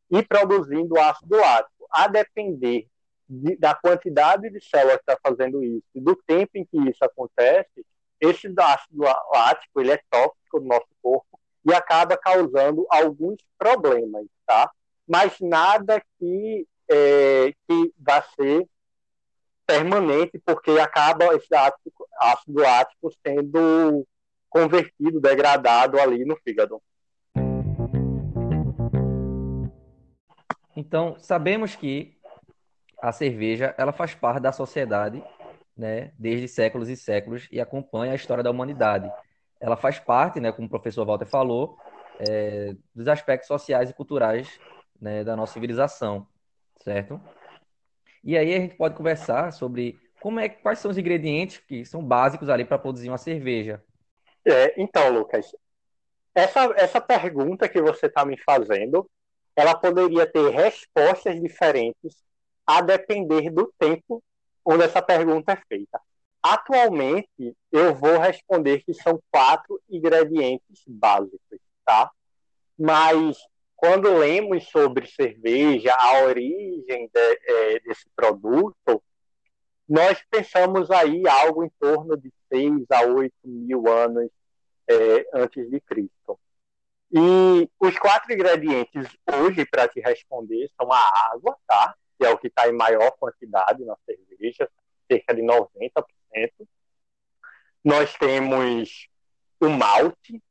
e produzindo ácido lático. A depender de, da quantidade de células que está fazendo isso e do tempo em que isso acontece, esse ácido lático ele é tóxico no nosso corpo e acaba causando alguns problemas, tá? Mas nada que, é, que vá ser permanente, porque acaba esse ácido, ácido lático sendo convertido, degradado ali no fígado. Então, sabemos que a cerveja ela faz parte da sociedade né, desde séculos e séculos e acompanha a história da humanidade. Ela faz parte, né, como o professor Walter falou, é, dos aspectos sociais e culturais né, da nossa civilização, certo? E aí a gente pode conversar sobre como é, quais são os ingredientes que são básicos ali para produzir uma cerveja. É, então, Lucas, essa, essa pergunta que você está me fazendo, ela poderia ter respostas diferentes a depender do tempo onde essa pergunta é feita. Atualmente, eu vou responder que são quatro ingredientes básicos, tá? Mas quando lemos sobre cerveja, a origem de, é, desse produto, nós pensamos aí algo em torno de 6 a 8 mil anos é, antes de Cristo. E os quatro ingredientes hoje, para te responder, são a água, tá? que é o que está em maior quantidade na cerveja, cerca de 90%. Nós temos o malte,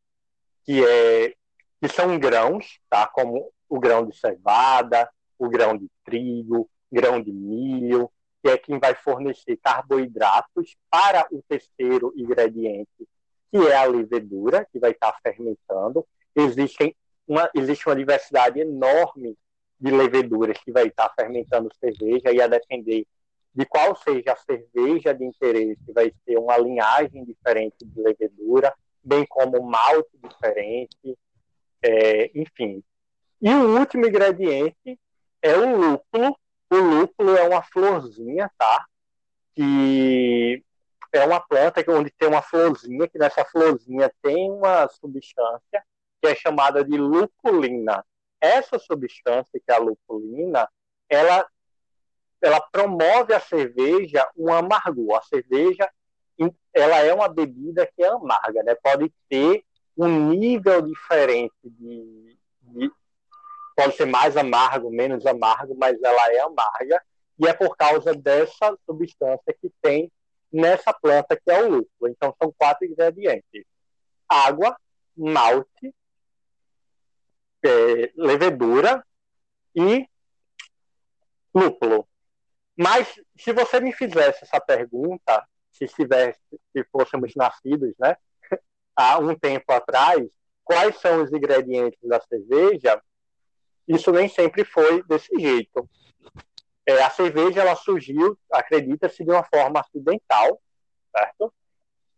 que, é, que são grãos, tá? como o grão de cevada, o grão de trigo, grão de milho, que é quem vai fornecer carboidratos para o terceiro ingrediente, que é a levedura, que vai estar fermentando. Existem uma, existe uma diversidade enorme de leveduras que vai estar fermentando cerveja e a depender de qual seja a cerveja de interesse, vai ter uma linhagem diferente de levedura, bem como malte diferente, é, enfim. E o último ingrediente é o lúpulo. O lúpulo é uma florzinha, tá? Que é uma planta onde tem uma florzinha, que nessa florzinha tem uma substância que é chamada de lupulina essa substância, que é a lupulina, ela, ela promove a cerveja um amargor. A cerveja ela é uma bebida que é amarga, né? Pode ter um nível diferente de, de pode ser mais amargo, menos amargo, mas ela é amarga e é por causa dessa substância que tem nessa planta que é o lúpulo. Então são quatro ingredientes: água, malte, é, levedura e lúpulo. Mas se você me fizesse essa pergunta, se tivesse, se fôssemos nascidos, né, há um tempo atrás, quais são os ingredientes da cerveja? Isso nem sempre foi desse jeito. É, a cerveja ela surgiu, acredita-se, de uma forma acidental, certo?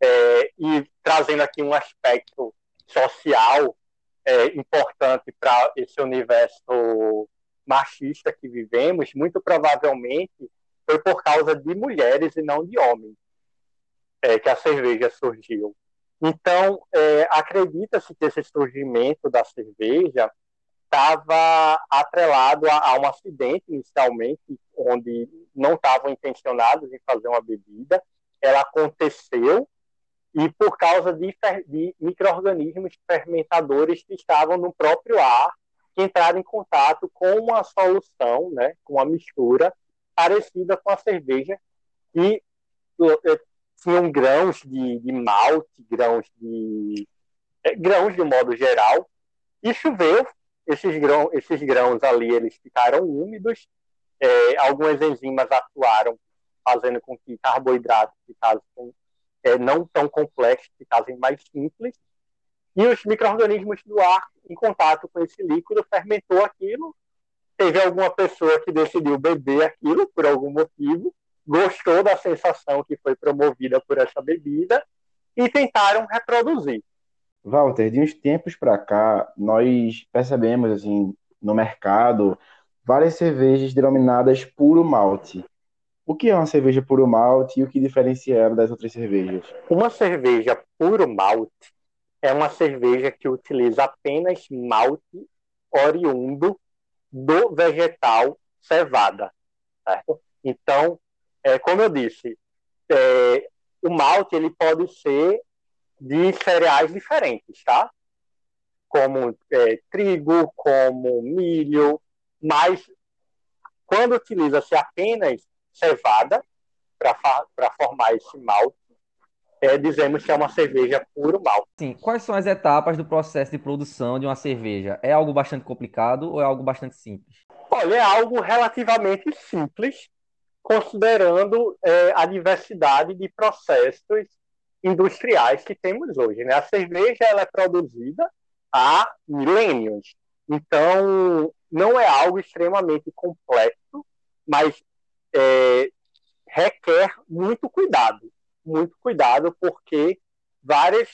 É, e trazendo aqui um aspecto social é, importante para esse universo machista que vivemos, muito provavelmente foi por causa de mulheres e não de homens é, que a cerveja surgiu. Então, é, acredita-se que esse surgimento da cerveja estava atrelado a, a, um acidente inicialmente, onde não estavam intencionados em fazer uma bebida. Ela aconteceu e por causa de, de micro-organismos fermentadores que estavam no próprio ar, que entraram em contato com uma solução, né, com uma mistura parecida com a cerveja, e eh, tinham grãos de, de malte, grãos de é, grãos de modo geral, e choveu, esses grãos, esses grãos ali eles ficaram úmidos, é, algumas enzimas atuaram fazendo com que carboidratos ficassem é, não tão complexos, ficassem mais simples, e os micro-organismos do ar, em contato com esse líquido, fermentou aquilo. Teve alguma pessoa que decidiu beber aquilo por algum motivo, gostou da sensação que foi promovida por essa bebida e tentaram reproduzir. Walter, de uns tempos para cá, nós percebemos assim no mercado várias cervejas denominadas puro malte. O que é uma cerveja puro malte e o que diferencia ela das outras cervejas? Uma cerveja puro malte é uma cerveja que utiliza apenas malte oriundo do vegetal cevada, certo? Então, é, como eu disse, é, o malte ele pode ser de cereais diferentes, tá? Como é, trigo, como milho, mas quando utiliza-se apenas cevada para formar esse malte, é, dizemos que é uma cerveja puro malte. Sim. Quais são as etapas do processo de produção de uma cerveja? É algo bastante complicado ou é algo bastante simples? Olha, é algo relativamente simples, considerando é, a diversidade de processos industriais que temos hoje. Né? A cerveja ela é produzida há milênios, então não é algo extremamente complexo, mas é, requer muito cuidado, muito cuidado, porque várias,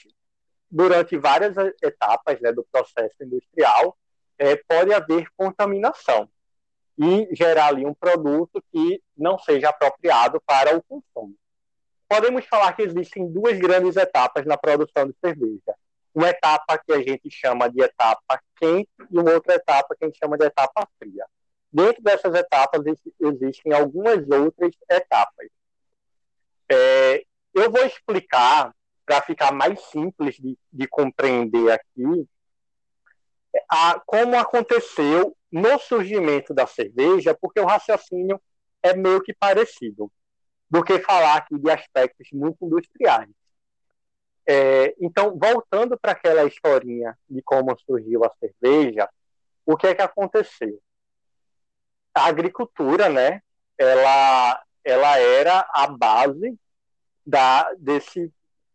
durante várias etapas né, do processo industrial é, pode haver contaminação e gerar ali um produto que não seja apropriado para o consumo. Podemos falar que existem duas grandes etapas na produção de cerveja. Uma etapa que a gente chama de etapa quente e uma outra etapa que a gente chama de etapa fria. Dentro dessas etapas existem algumas outras etapas. É, eu vou explicar, para ficar mais simples de, de compreender aqui, a, como aconteceu no surgimento da cerveja, porque o raciocínio é meio que parecido, do que falar aqui de aspectos muito industriais. É, então, voltando para aquela historinha de como surgiu a cerveja, o que é que aconteceu? A agricultura, né, ela, ela era a base da, desse,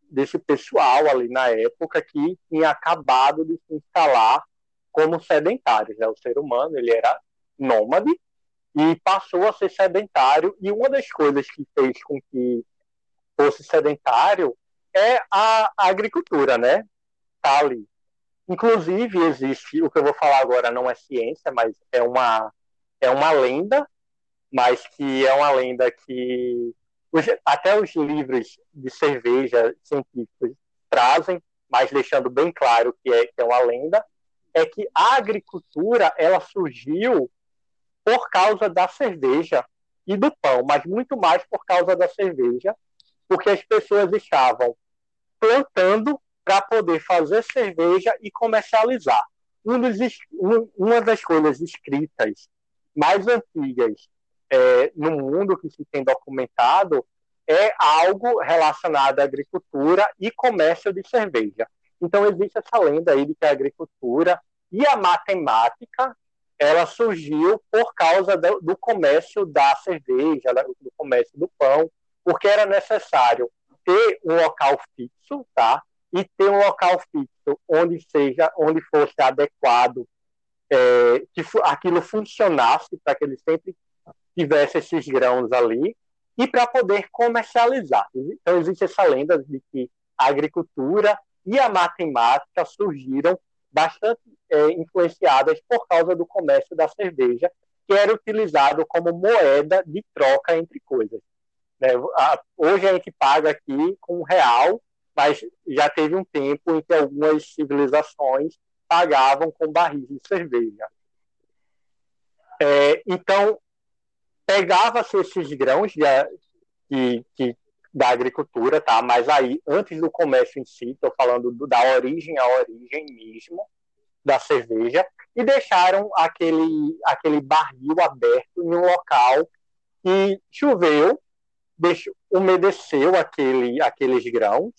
desse pessoal ali na época que tinha acabado de se instalar como sedentários. Né? O ser humano ele era nômade e passou a ser sedentário. E uma das coisas que fez com que fosse sedentário é a, a agricultura, né? Tá ali. Inclusive existe o que eu vou falar agora não é ciência, mas é uma é uma lenda, mas que é uma lenda que os, até os livros de cerveja científicos trazem, mas deixando bem claro que é, que é uma lenda, é que a agricultura ela surgiu por causa da cerveja e do pão, mas muito mais por causa da cerveja, porque as pessoas estavam plantando para poder fazer cerveja e comercializar. Um dos, um, uma das coisas escritas mais antigas é, no mundo que se tem documentado é algo relacionado à agricultura e comércio de cerveja. Então existe essa lenda aí de que a agricultura e a matemática ela surgiu por causa do, do comércio da cerveja, do comércio do pão, porque era necessário ter um local fixo, tá? E ter um local fixo onde seja, onde fosse adequado, é, que aquilo funcionasse para que ele sempre tivesse esses grãos ali e para poder comercializar. Então existe essa lenda de que a agricultura e a matemática surgiram bastante é, influenciadas por causa do comércio da cerveja, que era utilizado como moeda de troca entre coisas. Né? Hoje a gente paga aqui com real, mas já teve um tempo em que algumas civilizações pagavam com barris de cerveja. É, então, pegava-se esses grãos de, de, de, da agricultura, tá? Mas aí, antes do comércio em si, estou falando do, da origem à origem mesmo da cerveja, e deixaram aquele, aquele barril aberto em um local que choveu, deixou, umedeceu aquele, aqueles grãos,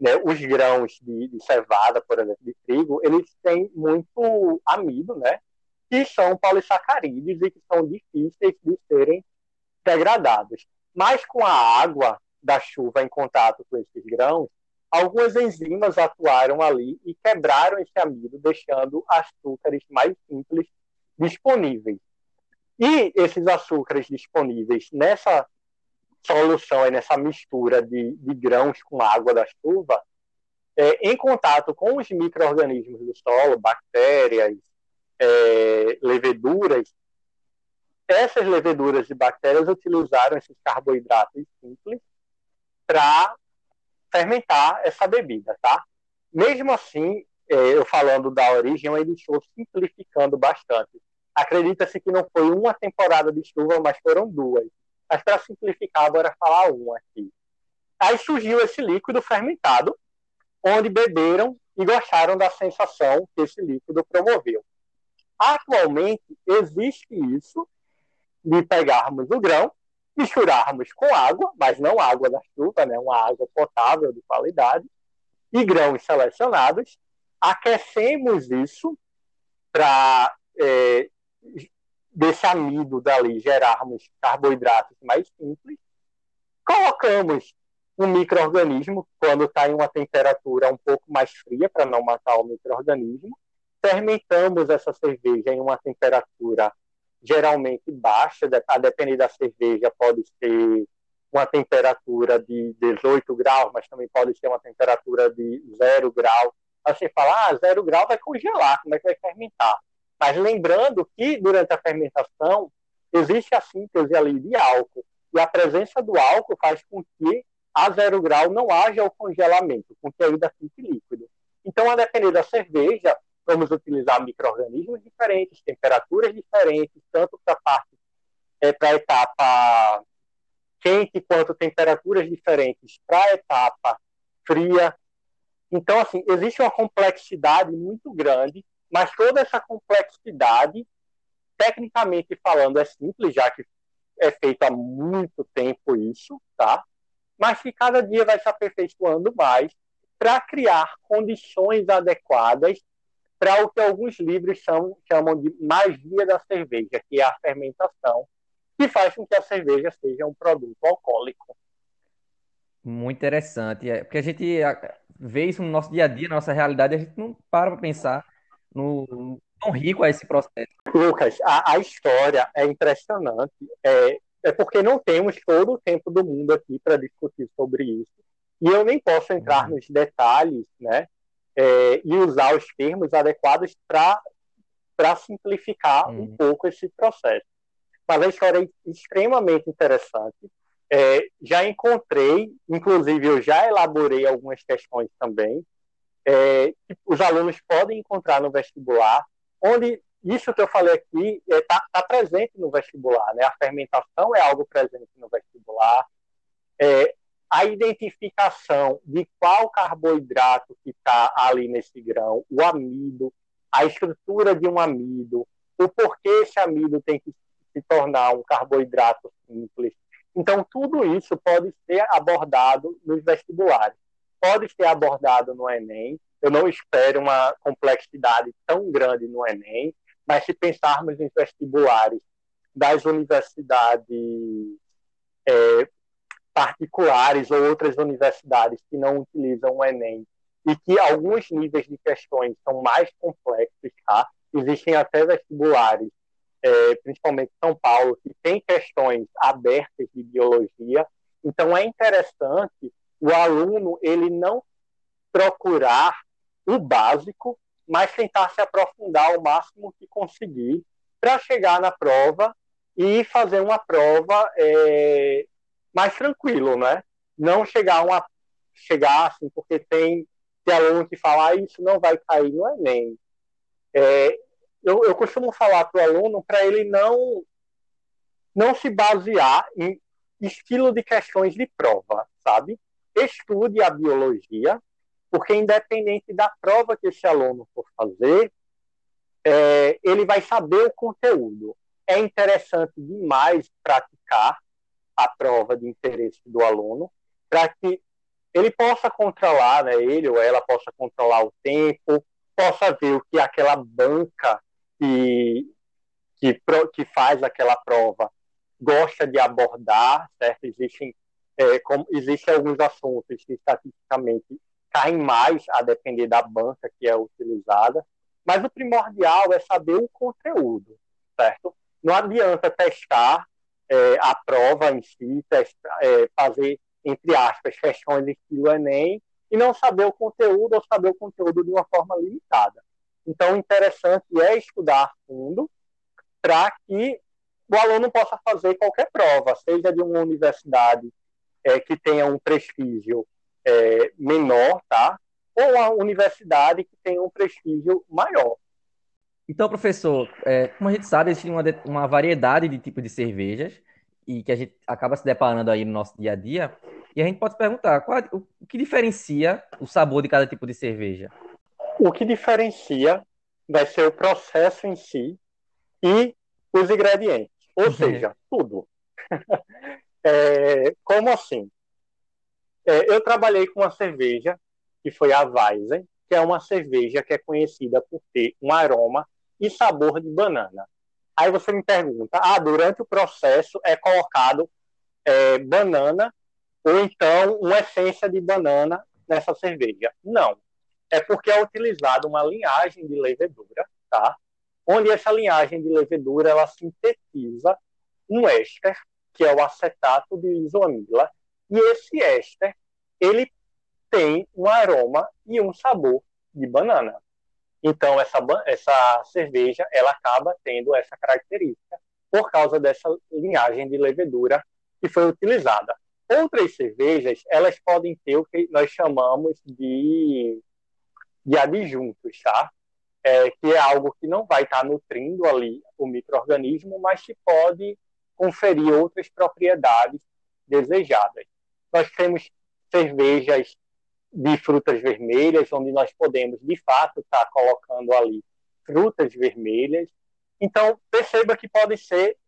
né? Os grãos de, de cevada, por exemplo, de trigo, eles têm muito amido, né? Que são polissacarídeos e que são difíceis de serem degradados. Mas com a água da chuva em contato com esses grãos, algumas enzimas atuaram ali e quebraram esse amido, deixando açúcares mais simples disponíveis. E esses açúcares disponíveis nessa solução, nessa mistura de, de grãos com água da chuva, é, em contato com os micro-organismos do solo, bactérias, é, leveduras, essas leveduras e bactérias utilizaram esses carboidratos simples para fermentar essa bebida, tá? Mesmo assim, é, eu falando da origem, ele estou simplificando bastante. Acredita-se que não foi uma temporada de chuva, mas foram duas. Mas para simplificar, agora falar uma aqui. aí surgiu esse líquido fermentado, onde beberam e gostaram da sensação que esse líquido promoveu. Atualmente, existe isso de pegarmos o grão, misturarmos com água, mas não água da chuva, né, uma água potável de qualidade, e grãos selecionados, aquecemos isso para é, desse amido dali gerarmos carboidratos mais simples, colocamos um microorganismo quando está em uma temperatura um pouco mais fria para não matar o microorganismo, fermentamos essa cerveja em uma temperatura geralmente baixa, a depender da cerveja pode ser uma temperatura de 18 graus, mas também pode ser uma temperatura de 0 grau. Aí você fala, ah, 0 grau vai congelar, como é que vai fermentar? Mas lembrando que durante a fermentação existe a síntese ali de álcool, e a presença do álcool faz com que a zero grau não haja o congelamento, com que ainda fique líquido. Então, a depender da cerveja, vamos utilizar micro-organismos diferentes, temperaturas diferentes, tanto para a parte, é, para a etapa quente, quanto temperaturas diferentes para a etapa fria. Então, assim, existe uma complexidade muito grande, mas toda essa complexidade, tecnicamente falando, é simples, já que é feito há muito tempo isso, tá? Mas que cada dia vai se aperfeiçoando mais para criar condições adequadas para o que alguns livros chamam, de magia da cerveja, que é a fermentação, que faz com que a cerveja seja um produto alcoólico. Muito interessante. É, porque a gente vê isso no nosso dia a dia, na nossa realidade, a gente não para para pensar no, tão rico é esse processo. Lucas, a, a história é impressionante. É, é porque não temos todo o tempo do mundo aqui para discutir sobre isso. E eu nem posso entrar uhum. nos detalhes, né? é, e usar os termos adequados para simplificar uhum. um pouco esse processo. Mas a história é extremamente interessante. É, já encontrei, inclusive eu já elaborei algumas questões também, é, que os alunos podem encontrar no vestibular, onde isso que eu falei aqui está é, tá, tá presente no vestibular, né? A fermentação é algo presente no vestibular. É, a identificação de qual carboidrato que está ali nesse grão, o amido, a estrutura de um amido, o porquê esse amido tem que se tornar um carboidrato simples. Então, tudo isso pode ser abordado nos vestibulares. Pode ser abordado no Enem. Eu não espero uma complexidade tão grande no Enem, mas se pensarmos em vestibulares das universidades é, particulares ou outras universidades que não utilizam o Enem e que alguns níveis de questões são mais complexos, tá? Existem até vestibulares, é, principalmente São Paulo, que tem questões abertas de biologia. Então é interessante o aluno ele não procurar o básico, mas tentar se aprofundar o máximo que conseguir para chegar na prova e fazer uma prova é, mais tranquilo, né? Não chegar uma chegar assim, porque tem, tem aluno que fala ah, isso não vai cair no Enem. É, eu, eu costumo falar para o aluno para ele não não se basear em estilo de questões de prova, sabe? Estude a biologia, porque independente da prova que esse aluno for fazer, é, ele vai saber o conteúdo. É interessante demais praticar, a prova de interesse do aluno, para que ele possa controlar, né, ele ou ela possa controlar o tempo, possa ver o que aquela banca que, que, que faz aquela prova gosta de abordar, certo? Existem, é, como, existem alguns assuntos que estatisticamente caem mais a depender da banca que é utilizada, mas o primordial é saber o conteúdo, certo? Não adianta testar é, a prova em si, testar, é, fazer, entre aspas, questões de estilo Enem, e não saber o conteúdo ou saber o conteúdo de uma forma limitada. Então, interessante é estudar a fundo para que o aluno possa fazer qualquer prova, seja de uma universidade é, que tenha um prestígio é, menor, tá? ou uma universidade que tenha um prestígio maior. Então, professor, é, como a gente sabe, existe uma, uma variedade de tipos de cervejas e que a gente acaba se deparando aí no nosso dia a dia. E a gente pode perguntar, qual, o que diferencia o sabor de cada tipo de cerveja? O que diferencia vai ser o processo em si e os ingredientes, ou uhum. seja, tudo. é, como assim? É, eu trabalhei com uma cerveja que foi a Weizen, que é uma cerveja que é conhecida por ter um aroma e sabor de banana. Aí você me pergunta, ah, durante o processo é colocado é, banana ou então uma essência de banana nessa cerveja? Não. É porque é utilizada uma linhagem de levedura, tá? Onde essa linhagem de levedura ela sintetiza um éster, que é o acetato de isoamila, e esse éster ele tem um aroma e um sabor de banana. Então essa essa cerveja ela acaba tendo essa característica por causa dessa linhagem de levedura que foi utilizada. Outras cervejas elas podem ter o que nós chamamos de de adjuntos, tá? É, que é algo que não vai estar nutrindo ali o microorganismo, mas que pode conferir outras propriedades desejadas. Nós temos cervejas de frutas vermelhas, onde nós podemos, de fato, estar tá colocando ali frutas vermelhas. Então, perceba que podem ser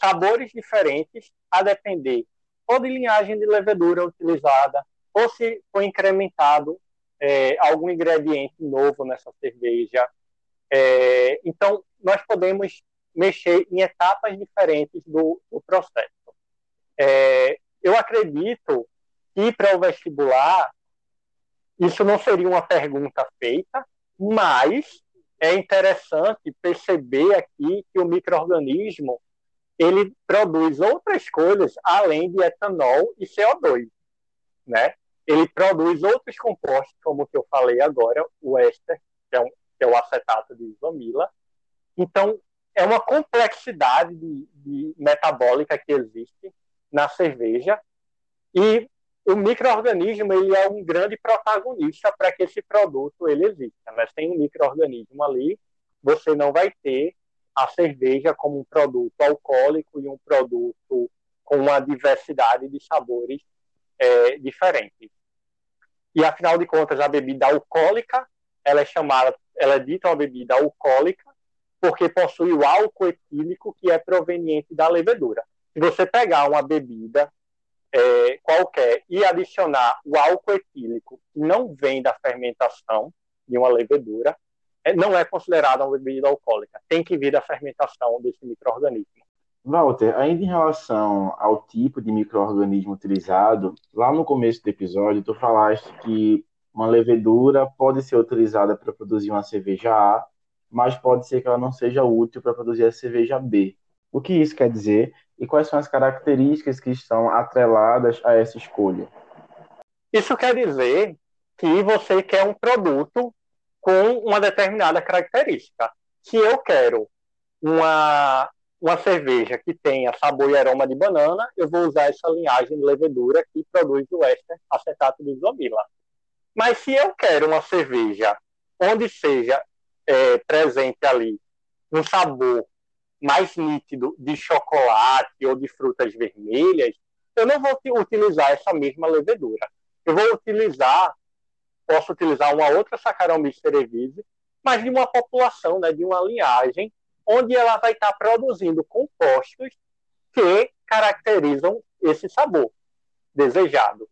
sabores diferentes a depender ou de linhagem de levedura utilizada, ou se foi incrementado é, algum ingrediente novo nessa cerveja. É, então, nós podemos mexer em etapas diferentes do, do processo. É, eu acredito que para o vestibular isso não seria uma pergunta feita, mas é interessante perceber aqui que o microorganismo ele produz outras coisas além de etanol e CO2, né? Ele produz outros compostos, como que eu falei agora, o éster, que é, um, que é o acetato de isomila. Então, é uma complexidade de, de metabólica que existe na cerveja e o microorganismo ele é um grande protagonista para que esse produto ele exista. Mas sem um microorganismo ali, você não vai ter a cerveja como um produto alcoólico e um produto com uma diversidade de sabores é, diferentes. E afinal de contas, a bebida alcoólica ela é chamada, ela é dita uma bebida alcoólica porque possui o álcool etílico que é proveniente da levedura. Se você pegar uma bebida é, qualquer e adicionar o álcool etílico, que não vem da fermentação de uma levedura, é, não é considerada uma bebida alcoólica. Tem que vir da fermentação desse microorganismo. Walter, ainda em relação ao tipo de microorganismo utilizado, lá no começo do episódio, tu falaste que uma levedura pode ser utilizada para produzir uma cerveja A, mas pode ser que ela não seja útil para produzir a cerveja B. O que isso quer dizer e quais são as características que estão atreladas a essa escolha? Isso quer dizer que você quer um produto com uma determinada característica. Se eu quero uma, uma cerveja que tenha sabor e aroma de banana, eu vou usar essa linhagem de levedura que produz o éster acetato de isomila. Mas se eu quero uma cerveja onde seja é, presente ali um sabor mais nítido de chocolate ou de frutas vermelhas, eu não vou utilizar essa mesma levedura. Eu vou utilizar, posso utilizar uma outra Saccharomyces cerevisiae, mas de uma população, né, de uma linhagem, onde ela vai estar produzindo compostos que caracterizam esse sabor desejado.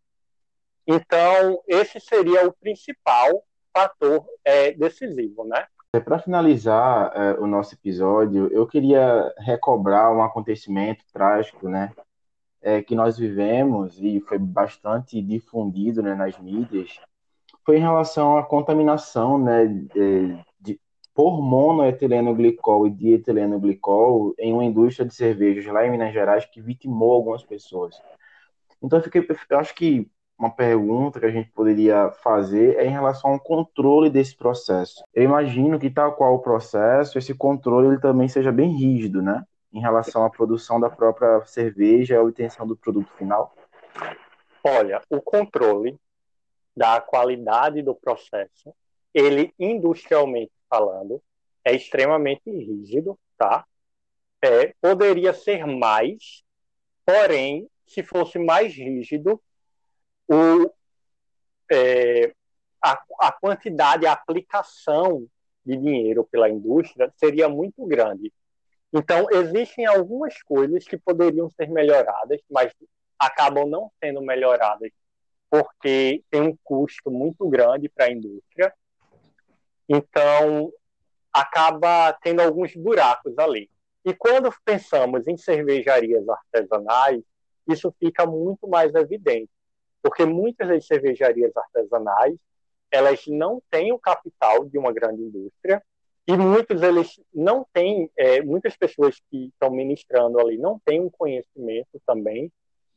Então, esse seria o principal fator é, decisivo, né? É, Para finalizar é, o nosso episódio, eu queria recobrar um acontecimento trágico, né, é, que nós vivemos e foi bastante difundido, né, nas mídias, foi em relação à contaminação, né, de, de, por monoetilenoglicol e dietilenoglicol em uma indústria de cervejas lá em Minas Gerais que vitimou algumas pessoas. Então, eu, fiquei, eu acho que uma pergunta que a gente poderia fazer é em relação ao controle desse processo. Eu imagino que tal qual o processo, esse controle ele também seja bem rígido, né? Em relação à produção da própria cerveja e à obtenção do produto final. Olha, o controle da qualidade do processo, ele industrialmente falando, é extremamente rígido, tá? É, poderia ser mais, porém, se fosse mais rígido, é, a, a quantidade, a aplicação de dinheiro pela indústria seria muito grande. Então, existem algumas coisas que poderiam ser melhoradas, mas acabam não sendo melhoradas porque tem um custo muito grande para a indústria. Então, acaba tendo alguns buracos ali. E quando pensamos em cervejarias artesanais, isso fica muito mais evidente, porque muitas das cervejarias artesanais elas não têm o capital de uma grande indústria e muitos eles não têm, é, muitas pessoas que estão ministrando ali não têm um conhecimento também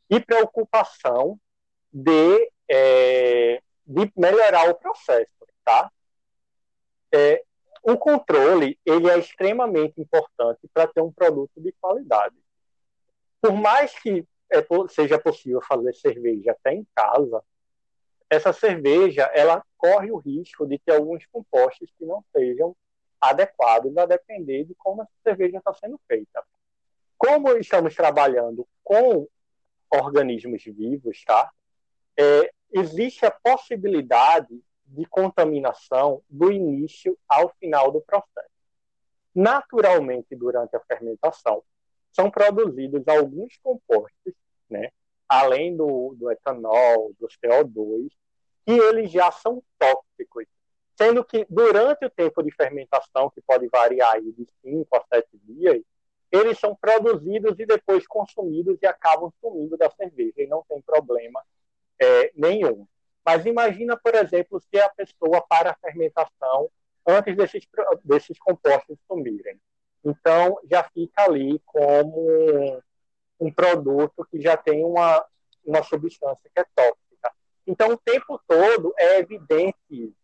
e preocupação de, é, de melhorar o processo, tá? É, o controle ele é extremamente importante para ter um produto de qualidade. Por mais que é, seja possível fazer cerveja até em casa, essa cerveja ela corre o risco de ter alguns compostos que não sejam adequados a depender de como essa cerveja está sendo feita. Como estamos trabalhando com organismos vivos, tá? É, existe a possibilidade de contaminação do início ao final do processo. Naturalmente, durante a fermentação, são produzidos alguns compostos, né, além do, do etanol, do CO2, que eles já são tóxicos, sendo que durante o tempo de fermentação, que pode variar aí de 5 a 7 dias, eles são produzidos e depois consumidos e acabam sumindo da cerveja, e não tem problema é, nenhum. Mas imagina, por exemplo, se a pessoa para a fermentação antes desses, desses compostos sumirem. Então, já fica ali como um produto que já tem uma, uma substância que é tóxica. Então, o tempo todo é evidente isso.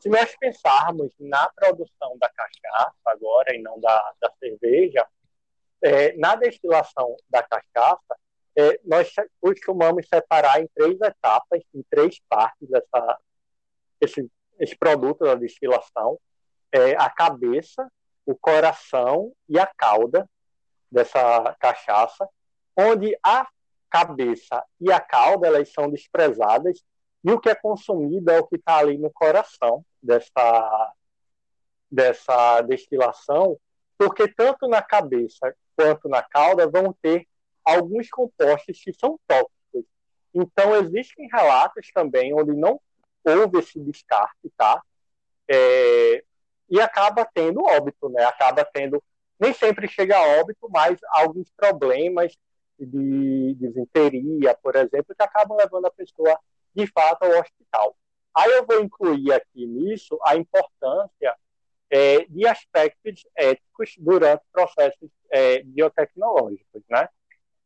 Se nós pensarmos na produção da cachaça agora e não da, da cerveja, é, na destilação da cachaça, é, nós costumamos separar em três etapas, em três partes essa, esse, esse produto da destilação, é, a cabeça, o coração e a cauda dessa cachaça, onde a cabeça e a cauda elas são desprezadas e o que é consumido é o que está ali no coração dessa, dessa destilação, porque tanto na cabeça quanto na cauda vão ter alguns compostos que são tóxicos. Então, existem relatos também onde não houve esse descarte, tá? É, e acaba tendo óbito, né? Acaba tendo, nem sempre chega a óbito, mas alguns problemas de desinteria, por exemplo, que acabam levando a pessoa de fato ao hospital. Aí eu vou incluir aqui nisso a importância é, de aspectos éticos durante processos é, biotecnológicos, né?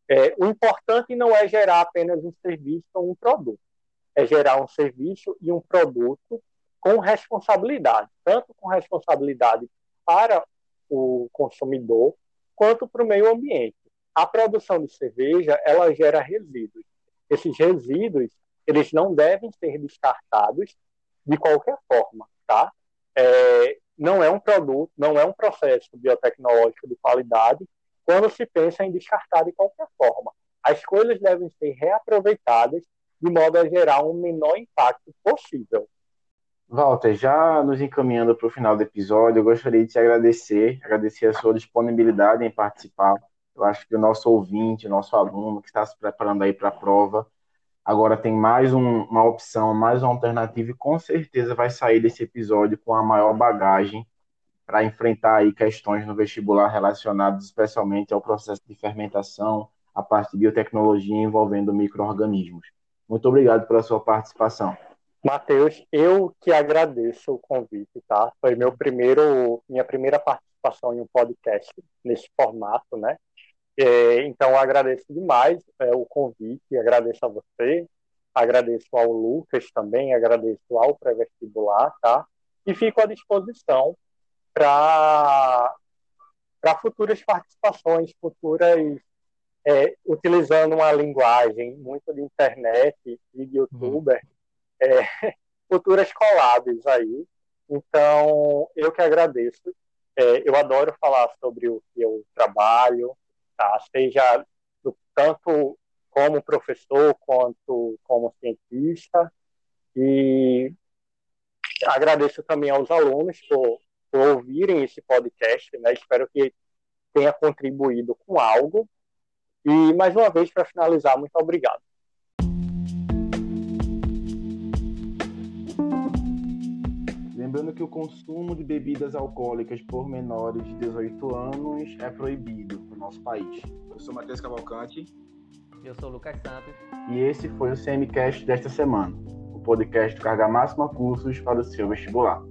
É, o importante não é gerar apenas um serviço ou um produto, é gerar um serviço e um produto com responsabilidade, tanto com responsabilidade para o consumidor quanto para o meio ambiente. A produção de cerveja ela gera resíduos. Esses resíduos eles não devem ser descartados de qualquer forma, tá? É, não é um produto, não é um processo biotecnológico de qualidade quando se pensa em descartar de qualquer forma. As coisas devem ser reaproveitadas de modo a gerar um menor impacto possível. Walter, já nos encaminhando para o final do episódio, eu gostaria de te agradecer, agradecer a sua disponibilidade em participar. Eu acho que o nosso ouvinte, o nosso aluno que está se preparando aí para a prova, agora tem mais um, uma opção, mais uma alternativa e com certeza vai sair desse episódio com a maior bagagem para enfrentar aí questões no vestibular relacionadas especialmente ao processo de fermentação, a parte de biotecnologia envolvendo micro-organismos. Muito obrigado pela sua participação. Matheus, eu que agradeço o convite, tá? Foi meu primeiro, minha primeira participação em um podcast nesse formato, né? É, então, agradeço demais é, o convite, agradeço a você, agradeço ao Lucas também, agradeço ao pré-vestibular, tá? E fico à disposição para futuras participações, futuras, é, utilizando uma linguagem muito de internet e de youtuber, uhum. É, futuras collabs aí. Então, eu que agradeço. É, eu adoro falar sobre o que eu trabalho, tá? seja do, tanto como professor quanto como cientista. E agradeço também aos alunos por, por ouvirem esse podcast, né? Espero que tenha contribuído com algo. E mais uma vez, para finalizar, muito obrigado. Lembrando que o consumo de bebidas alcoólicas por menores de 18 anos é proibido no nosso país. Eu sou Matheus Cavalcante. Eu sou Lucas Santos. E esse foi o CMCast desta semana, o podcast Carga Máxima Cursos para o seu vestibular.